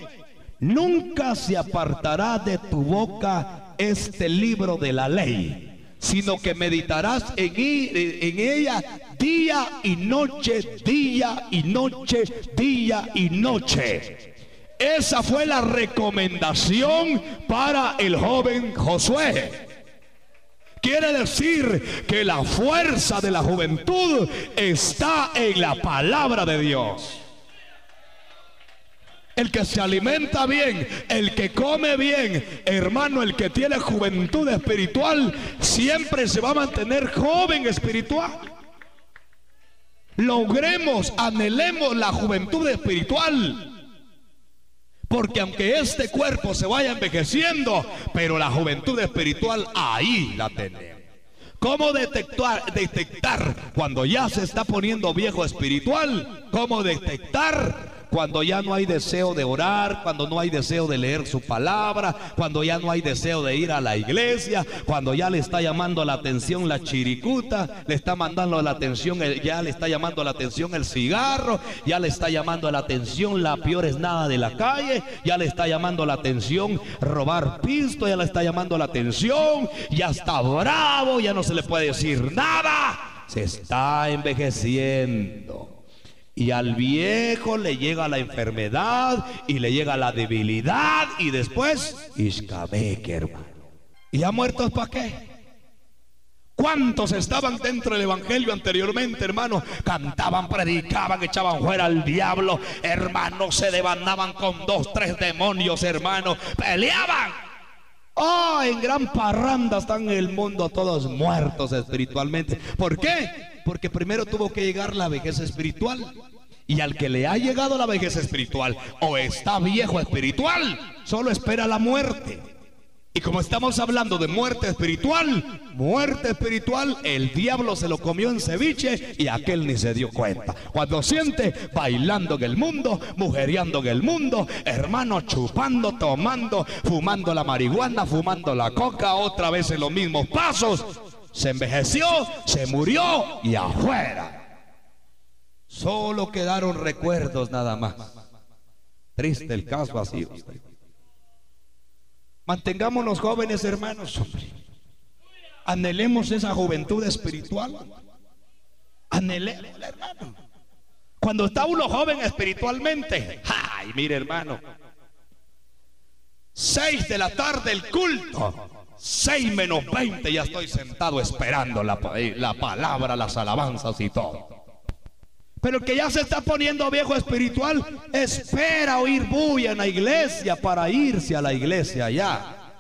Nunca se apartará de tu boca este libro de la ley, sino que meditarás en, ella día y noche, día y noche, día y noche esa fue la recomendación para el joven Josué. Quiere decir que la fuerza de la juventud está en la palabra de Dios. el que se alimenta bien, el que come bien, hermano, el que tiene juventud espiritual, siempre se va a mantener joven espiritual. Logremos, anhelemos la juventud espiritual. Porque aunque este cuerpo se vaya envejeciendo, pero la juventud espiritual ahí la tenemos. ¿Cómo detectar, detectar cuando ya se está poniendo viejo espiritual? ¿Cómo detectar cuando ya no hay deseo de orar, cuando no hay deseo de leer su palabra, cuando ya no hay deseo de ir a la iglesia, cuando ya le está llamando la atención la chiricuta, le está mandando la atención, ya le está llamando la atención el cigarro, ya le está llamando la atención la peor es nada de la calle, ya le está llamando la atención robar pisto, ya le está llamando la atención, ya está bravo, ya no se le puede decir nada, se está envejeciendo. Y al viejo le llega la enfermedad y le llega la debilidad y después Ishkabeke, hermano. ¿Y ya muertos para qué? ¿Cuántos estaban dentro del evangelio anteriormente, hermano? Cantaban, predicaban, echaban fuera al diablo, hermano, se devandaban con dos, tres demonios, hermano, peleaban. Oh, en gran parranda están el mundo todos muertos espiritualmente. ¿Por qué? Porque primero tuvo que llegar la vejez espiritual. Y al que le ha llegado la vejez espiritual o está viejo espiritual, solo espera la muerte. Y como estamos hablando de muerte espiritual, muerte espiritual, el diablo se lo comió en ceviche y aquel ni se dio cuenta. Cuando siente bailando en el mundo, mujeriando en el mundo, hermano chupando, tomando, fumando la marihuana, fumando la coca, otra vez en los mismos pasos, se envejeció, se murió y afuera. Solo quedaron recuerdos nada más. Triste el caso así. Mantengámonos jóvenes hermanos, Anhelemos esa juventud espiritual. Anhelemos, hermano. Cuando está uno joven espiritualmente, ay, mire hermano, seis de la tarde el culto. 6 menos 20 ya estoy sentado esperando la, la, palabra, las alabanzas y todo. Pero el que ya se está poniendo viejo espiritual espera oír bulla en la iglesia para irse a la iglesia ya.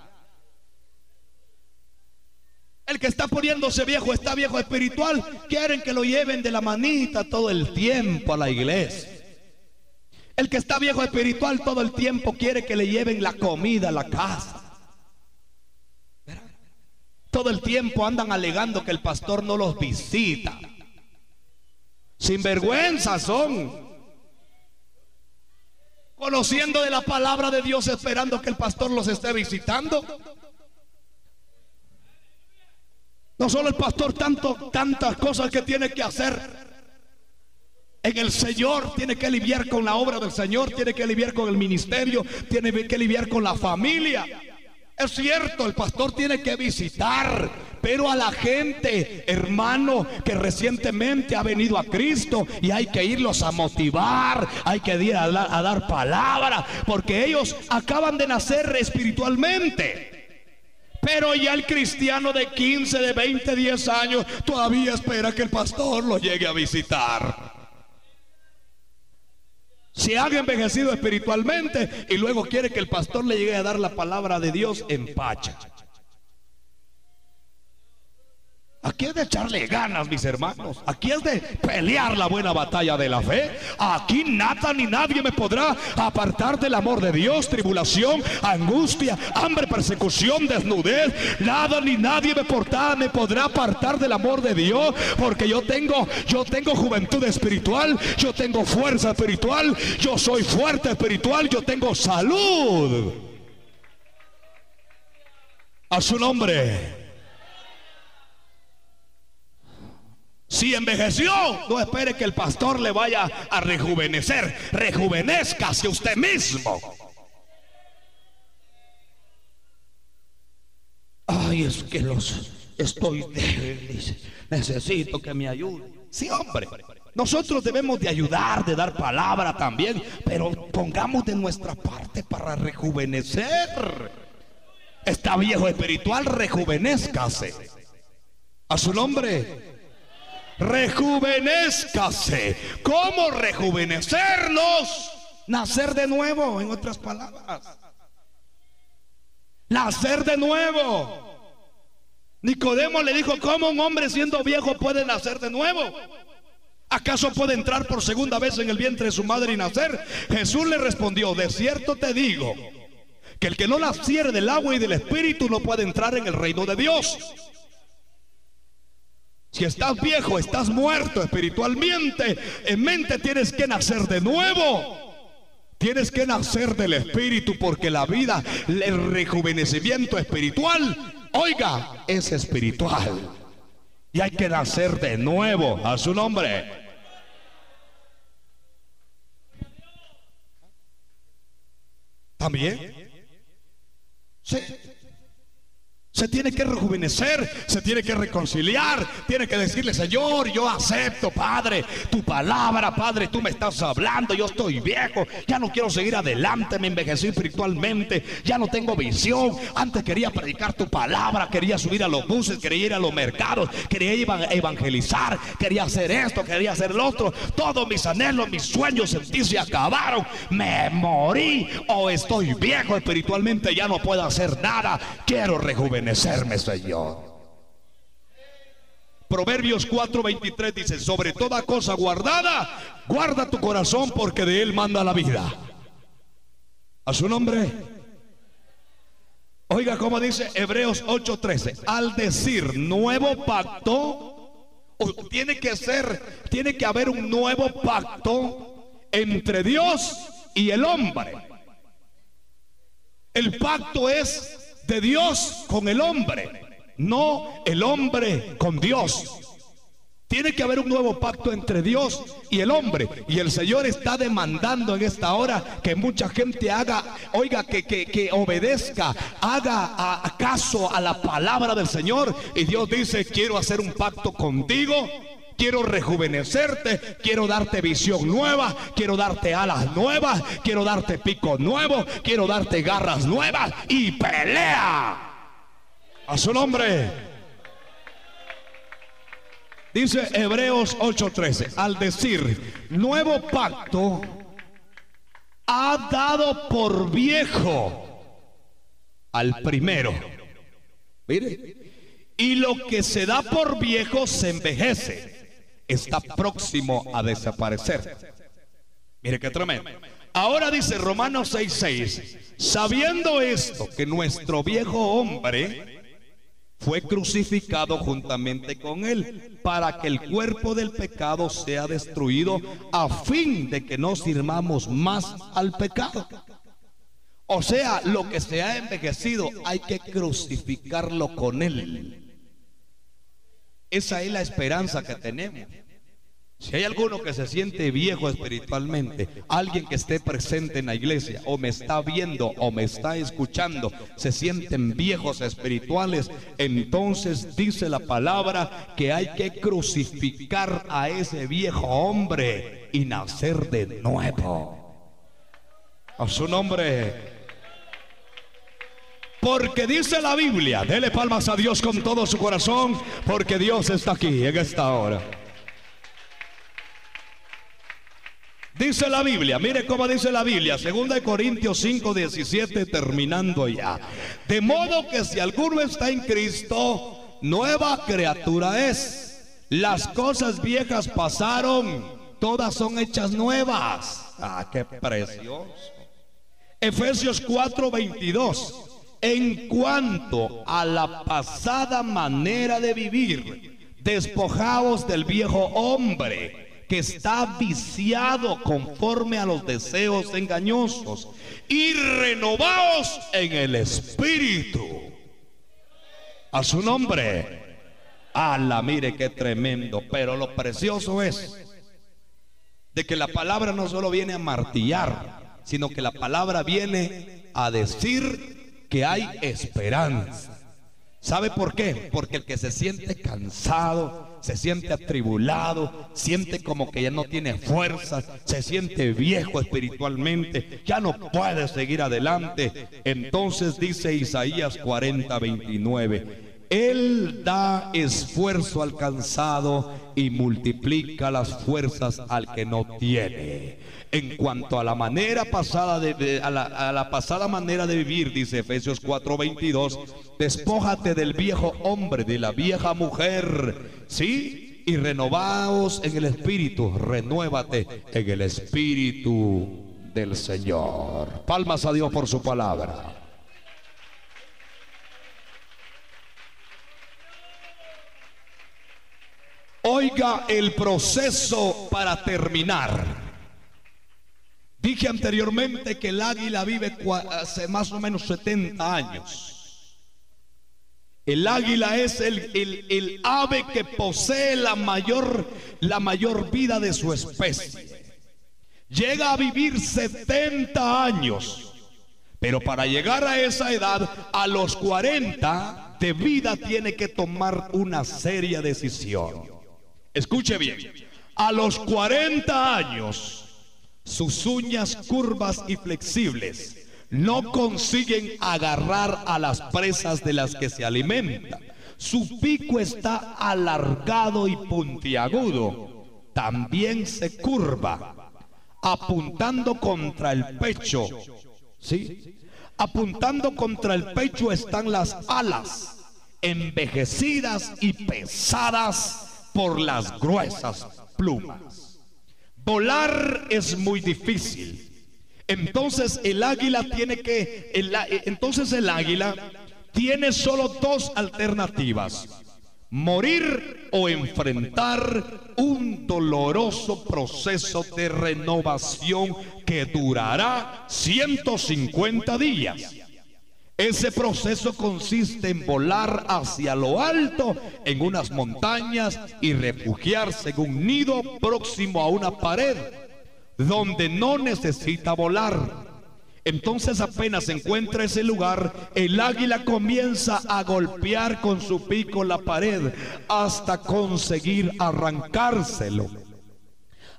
El que está poniéndose viejo está viejo espiritual, quieren que lo lleven de la manita todo el tiempo a la iglesia. El que está viejo espiritual todo el tiempo quiere que le lleven la comida a la casa. Todo el tiempo andan alegando que el pastor no los visita. Sin vergüenza son. Conociendo de la palabra de Dios, esperando que el pastor los esté visitando. No solo el pastor, tantas cosas que tiene que hacer en el Señor, tiene que lidiar con la obra del Señor, tiene que lidiar con el ministerio, tiene que lidiar con la familia. Es cierto, el pastor tiene que visitar, pero a la gente, hermano, que recientemente ha venido a Cristo y hay que irlos a motivar, hay que ir a, dar palabra, porque ellos acaban de nacer espiritualmente. Pero ya el cristiano de 15, de 20, 10 años todavía espera que el pastor lo llegue a visitar se ha envejecido espiritualmente y luego quiere que el pastor le llegue a dar la palabra de Dios en pacha. Aquí es de echarle ganas, mis hermanos. Aquí es de pelear la buena batalla de la fe. Aquí nada ni nadie me podrá apartar del amor de Dios. Tribulación, angustia, hambre, persecución, desnudez. Nada ni nadie me, me podrá apartar del amor de Dios. Porque yo tengo, yo tengo juventud espiritual. Yo tengo fuerza espiritual. Yo soy fuerte espiritual. Yo tengo salud. A su nombre. Si envejeció, no espere que el pastor le vaya a rejuvenecer. Rejuvenezcase usted mismo. Ay, es que los estoy Necesito que me ayude. Sí, hombre. Nosotros debemos de ayudar, de dar palabra también, pero pongamos de nuestra parte para rejuvenecer. Está viejo espiritual, rejuvenezcase. A su nombre rejuvenezcase. ¿Cómo rejuvenecerlos? nacer de nuevo, en otras palabras. Nacer de nuevo. Nicodemo le dijo, ¿cómo un hombre siendo viejo puede nacer de nuevo? ¿Acaso puede entrar por segunda vez en el vientre de su madre y nacer? Jesús le respondió, de cierto te digo, que el que no naciere del agua y del espíritu no puede entrar en el reino de Dios. Si estás viejo, estás muerto espiritualmente, en mente tienes que nacer de nuevo. Tienes que nacer del espíritu porque la vida, el rejuvenecimiento espiritual, oiga, es espiritual. Y hay que nacer de nuevo a su nombre. También. Sí. Se tiene que rejuvenecer, se tiene que reconciliar, tiene que decirle, Señor, yo acepto, Padre, tu palabra, Padre, tú me estás hablando, yo estoy viejo, ya no quiero seguir adelante, me envejecí espiritualmente, ya no tengo visión. Antes quería predicar tu palabra, quería subir a los buses, quería ir a los mercados, quería evangelizar, quería hacer esto, quería hacer lo otro. Todos mis anhelos, mis sueños en ti se acabaron. Me morí o estoy viejo espiritualmente, ya no puedo hacer nada. Quiero rejuvenecer Señor. Proverbios 4:23 dice, sobre toda cosa guardada, guarda tu corazón porque de él manda la vida. A su nombre. Oiga como dice Hebreos 8:13, al decir nuevo pacto, tiene que ser, tiene que haber un nuevo pacto entre Dios y el hombre. El pacto es de Dios con el hombre, no el hombre con Dios. Tiene que haber un nuevo pacto entre Dios y el hombre. Y el Señor está demandando en esta hora que mucha gente haga, oiga, que, que, obedezca, haga caso a la palabra del Señor. Y Dios dice, quiero hacer un pacto contigo quiero rejuvenecerte, quiero darte visión nueva, quiero darte alas nuevas, quiero darte pico nuevo, quiero darte garras nuevas y pelea. A su nombre. Dice Hebreos 8:13, al decir nuevo pacto, ha dado por viejo al primero. Mire, y lo que se da por viejo se envejece está próximo a desaparecer. Mire qué tremendo. Ahora dice Romanos 6:6, sabiendo esto, que nuestro viejo hombre fue crucificado juntamente con él, para que el cuerpo del pecado sea destruido, a fin de que no sirvamos más al pecado. O sea, lo que se ha envejecido hay que crucificarlo con él. Esa es la esperanza que tenemos. Si hay alguno que se siente viejo espiritualmente, alguien que esté presente en la iglesia, o me está viendo, o me está escuchando, se sienten viejos espirituales, entonces dice la palabra que hay que crucificar a ese viejo hombre y nacer de nuevo. A su nombre. Porque dice la Biblia, dele palmas a Dios con todo su corazón, porque Dios está aquí en esta hora. Dice la Biblia, mire cómo dice la Biblia, 2 Corintios 5, 17, terminando ya. De modo que si alguno está en Cristo, nueva criatura es. Las cosas viejas pasaron, todas son hechas nuevas. Ah, qué precioso. Efesios 4, 22. En cuanto a la pasada manera de vivir, despojaos del viejo hombre que está viciado conforme a los deseos engañosos y renovaos en el espíritu. A su nombre. la mire qué tremendo. Pero lo precioso es de que la palabra no solo viene a martillar, sino que la palabra viene a decir que hay esperanza. ¿Sabe por qué? Porque el que se siente cansado, se siente atribulado, siente como que ya no tiene fuerzas, se siente viejo espiritualmente, ya no puede seguir adelante. Entonces dice Isaías 40, 29, Él da esfuerzo al cansado y multiplica las fuerzas al que no tiene. En cuanto a la manera pasada de, a, la, pasada manera de vivir, dice Efesios 4:22, despójate del viejo hombre, de la vieja mujer, ¿sí? Y renovaos en el espíritu, renuévate en el espíritu del Señor. Palmas a Dios por su palabra. Oiga el proceso para terminar. Dije anteriormente que el águila vive hace más o menos 70 años. El águila es el, el, el, ave que posee la mayor, la mayor vida de su especie. Llega a vivir 70 años. Pero para llegar a esa edad, a los 40 de vida, tiene que tomar una seria decisión. Escuche bien, a los 40 años, sus uñas curvas y flexibles no consiguen agarrar a las presas de las que se alimenta. Su pico está alargado y puntiagudo. También se curva, apuntando contra el pecho. ¿Sí? Apuntando contra el pecho están las alas, envejecidas y pesadas por las gruesas plumas. Volar es muy difícil. Entonces el águila tiene que, entonces el águila tiene solo dos alternativas. Morir o enfrentar un doloroso proceso de renovación que durará 150 días. Ese proceso consiste en volar hacia lo alto en unas montañas y refugiarse en un nido próximo a una pared donde no necesita volar. Entonces apenas encuentra ese lugar, el águila comienza a golpear con su pico la pared hasta conseguir arrancárselo.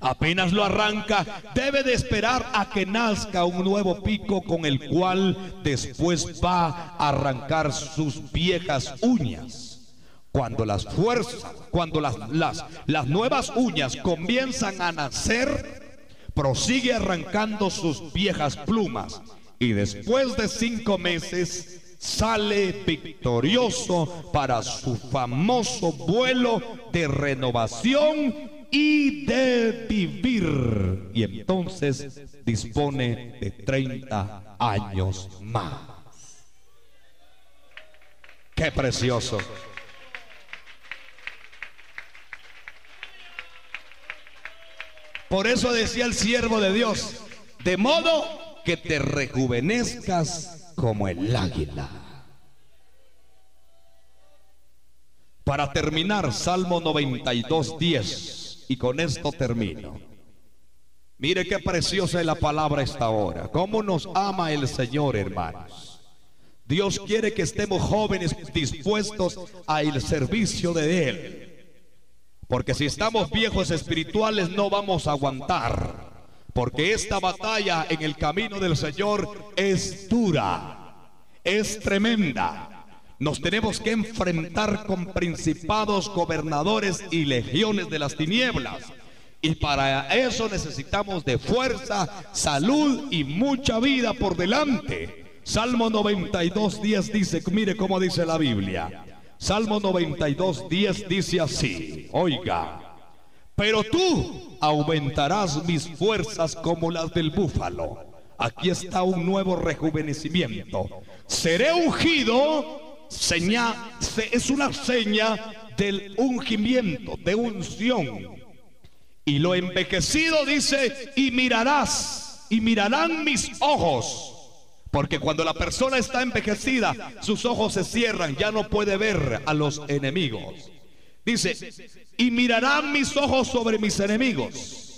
Apenas lo arranca, debe de esperar a que nazca un nuevo pico con el cual después va a arrancar sus viejas uñas. Cuando las fuerzas, cuando las, las, las nuevas uñas comienzan a nacer, prosigue arrancando sus viejas plumas y después de cinco meses sale victorioso para su famoso vuelo de renovación y de vivir. Y entonces dispone de 30 años más. Qué precioso. Por eso decía el siervo de Dios, de modo que te rejuvenezcas como el águila. Para terminar, Salmo 92, 10. Y con esto termino. Mire qué preciosa es la palabra esta hora. Cómo nos ama el Señor, hermanos. Dios quiere que estemos jóvenes dispuestos al servicio de Él. Porque si estamos viejos espirituales no vamos a aguantar. Porque esta batalla en el camino del Señor es dura, es tremenda. Nos tenemos que enfrentar con principados, gobernadores y legiones de las tinieblas. Y para eso necesitamos de fuerza, salud y mucha vida por delante. Salmo 92, 10 dice, mire cómo dice la Biblia. Salmo 92, 10 dice así, oiga, pero tú aumentarás mis fuerzas como las del búfalo. Aquí está un nuevo rejuvenecimiento. Seré ungido es una seña del ungimiento, de unción. Y lo envejecido dice, y mirarás, y mirarán mis ojos. Porque cuando la persona está envejecida, sus ojos se cierran, ya no puede ver a los enemigos. Dice, y mirarán mis ojos sobre mis enemigos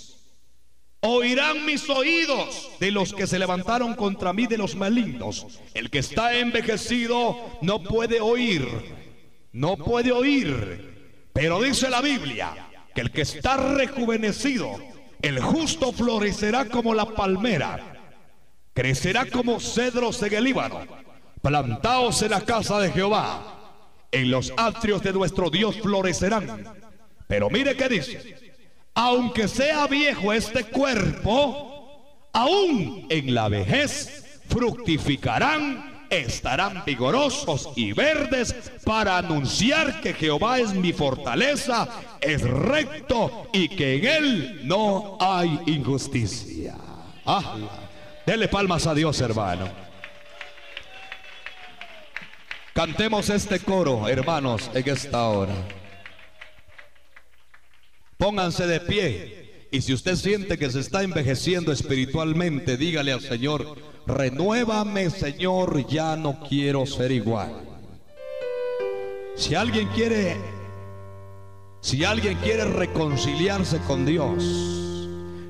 Oirán mis oídos de los que se levantaron contra mí, de los malignos. El que está envejecido no puede oír, no puede oír. Pero dice la Biblia que el que está rejuvenecido, el justo florecerá como la palmera, crecerá como cedros en el Líbano, plantaos en la casa de Jehová en los atrios de nuestro Dios florecerán. Pero mire qué dice, aunque sea viejo este cuerpo, aún en la vejez fructificarán, estarán vigorosos y verdes para anunciar que Jehová es mi fortaleza, es recto y que en él no hay injusticia. Ah, dele palmas a Dios, hermano. Cantemos este coro, hermanos, en esta hora. Pónganse de pie. Y si usted siente que se está envejeciendo espiritualmente, dígale al Señor, renuévame Señor, ya no quiero ser igual. Si alguien quiere, si alguien quiere reconciliarse con Dios,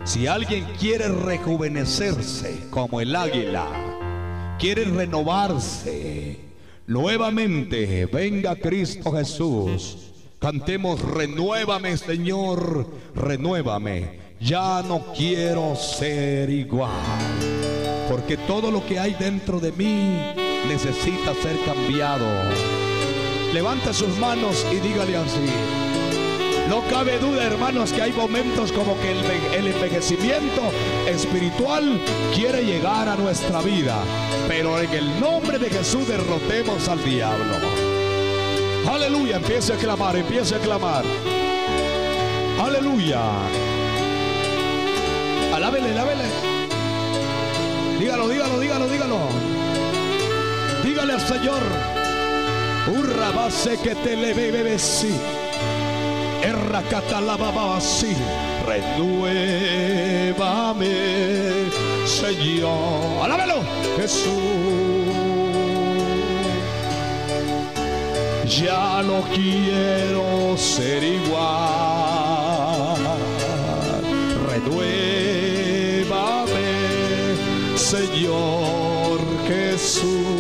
si alguien quiere rejuvenecerse como el águila, quiere renovarse, Nuevamente, venga Cristo Jesús. Cantemos, renuévame Señor, renuévame. Ya no quiero ser igual. Porque todo lo que hay dentro de mí necesita ser cambiado. Levanta sus manos y dígale así. No cabe duda, hermanos, que hay momentos como que el, envejecimiento espiritual quiere llegar a nuestra vida. Pero en el nombre de Jesús derrotemos al diablo. Aleluya, empiece a clamar, empiece a clamar. Aleluya. Alábele, alábele. Dígalo, dígalo, dígalo, dígalo. Dígale al Señor. Urra base que te le bebe sí así. Renuévame, Señor. Alábelo, Jesús. Ya no quiero ser igual. Renuévame, Señor Jesús.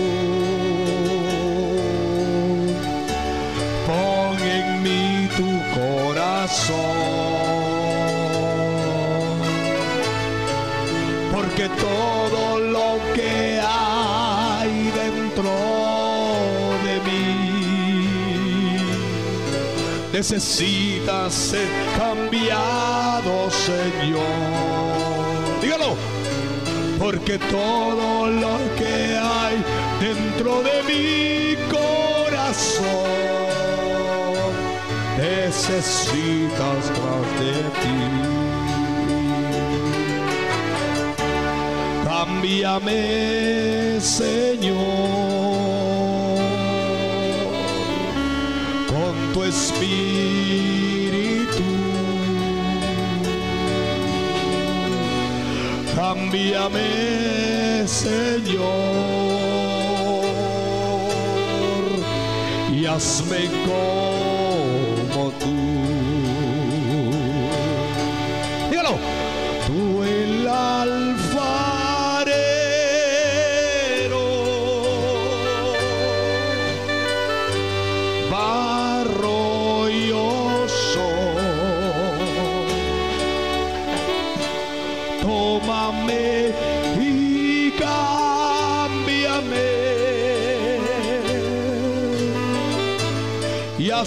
Porque todo necesita ser cambiado, Señor. Dígalo. Porque todo lo que hay dentro de mi corazón necesitas más de ti. Cámbiame, Señor, tu espíritu. Cámbiame, Señor, y hazme con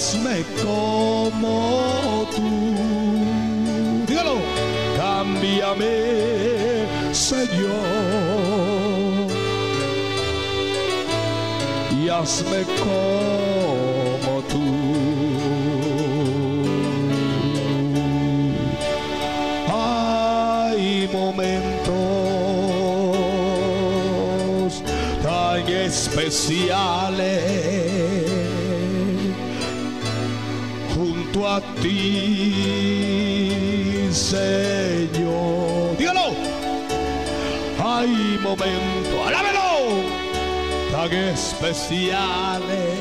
hazme como tú. Dígalo, cámbiame, Señor, y hazme como tú. Hay momentos tan especiales Señor. Dígalo. Hay momentos, alábelo, tan especiales.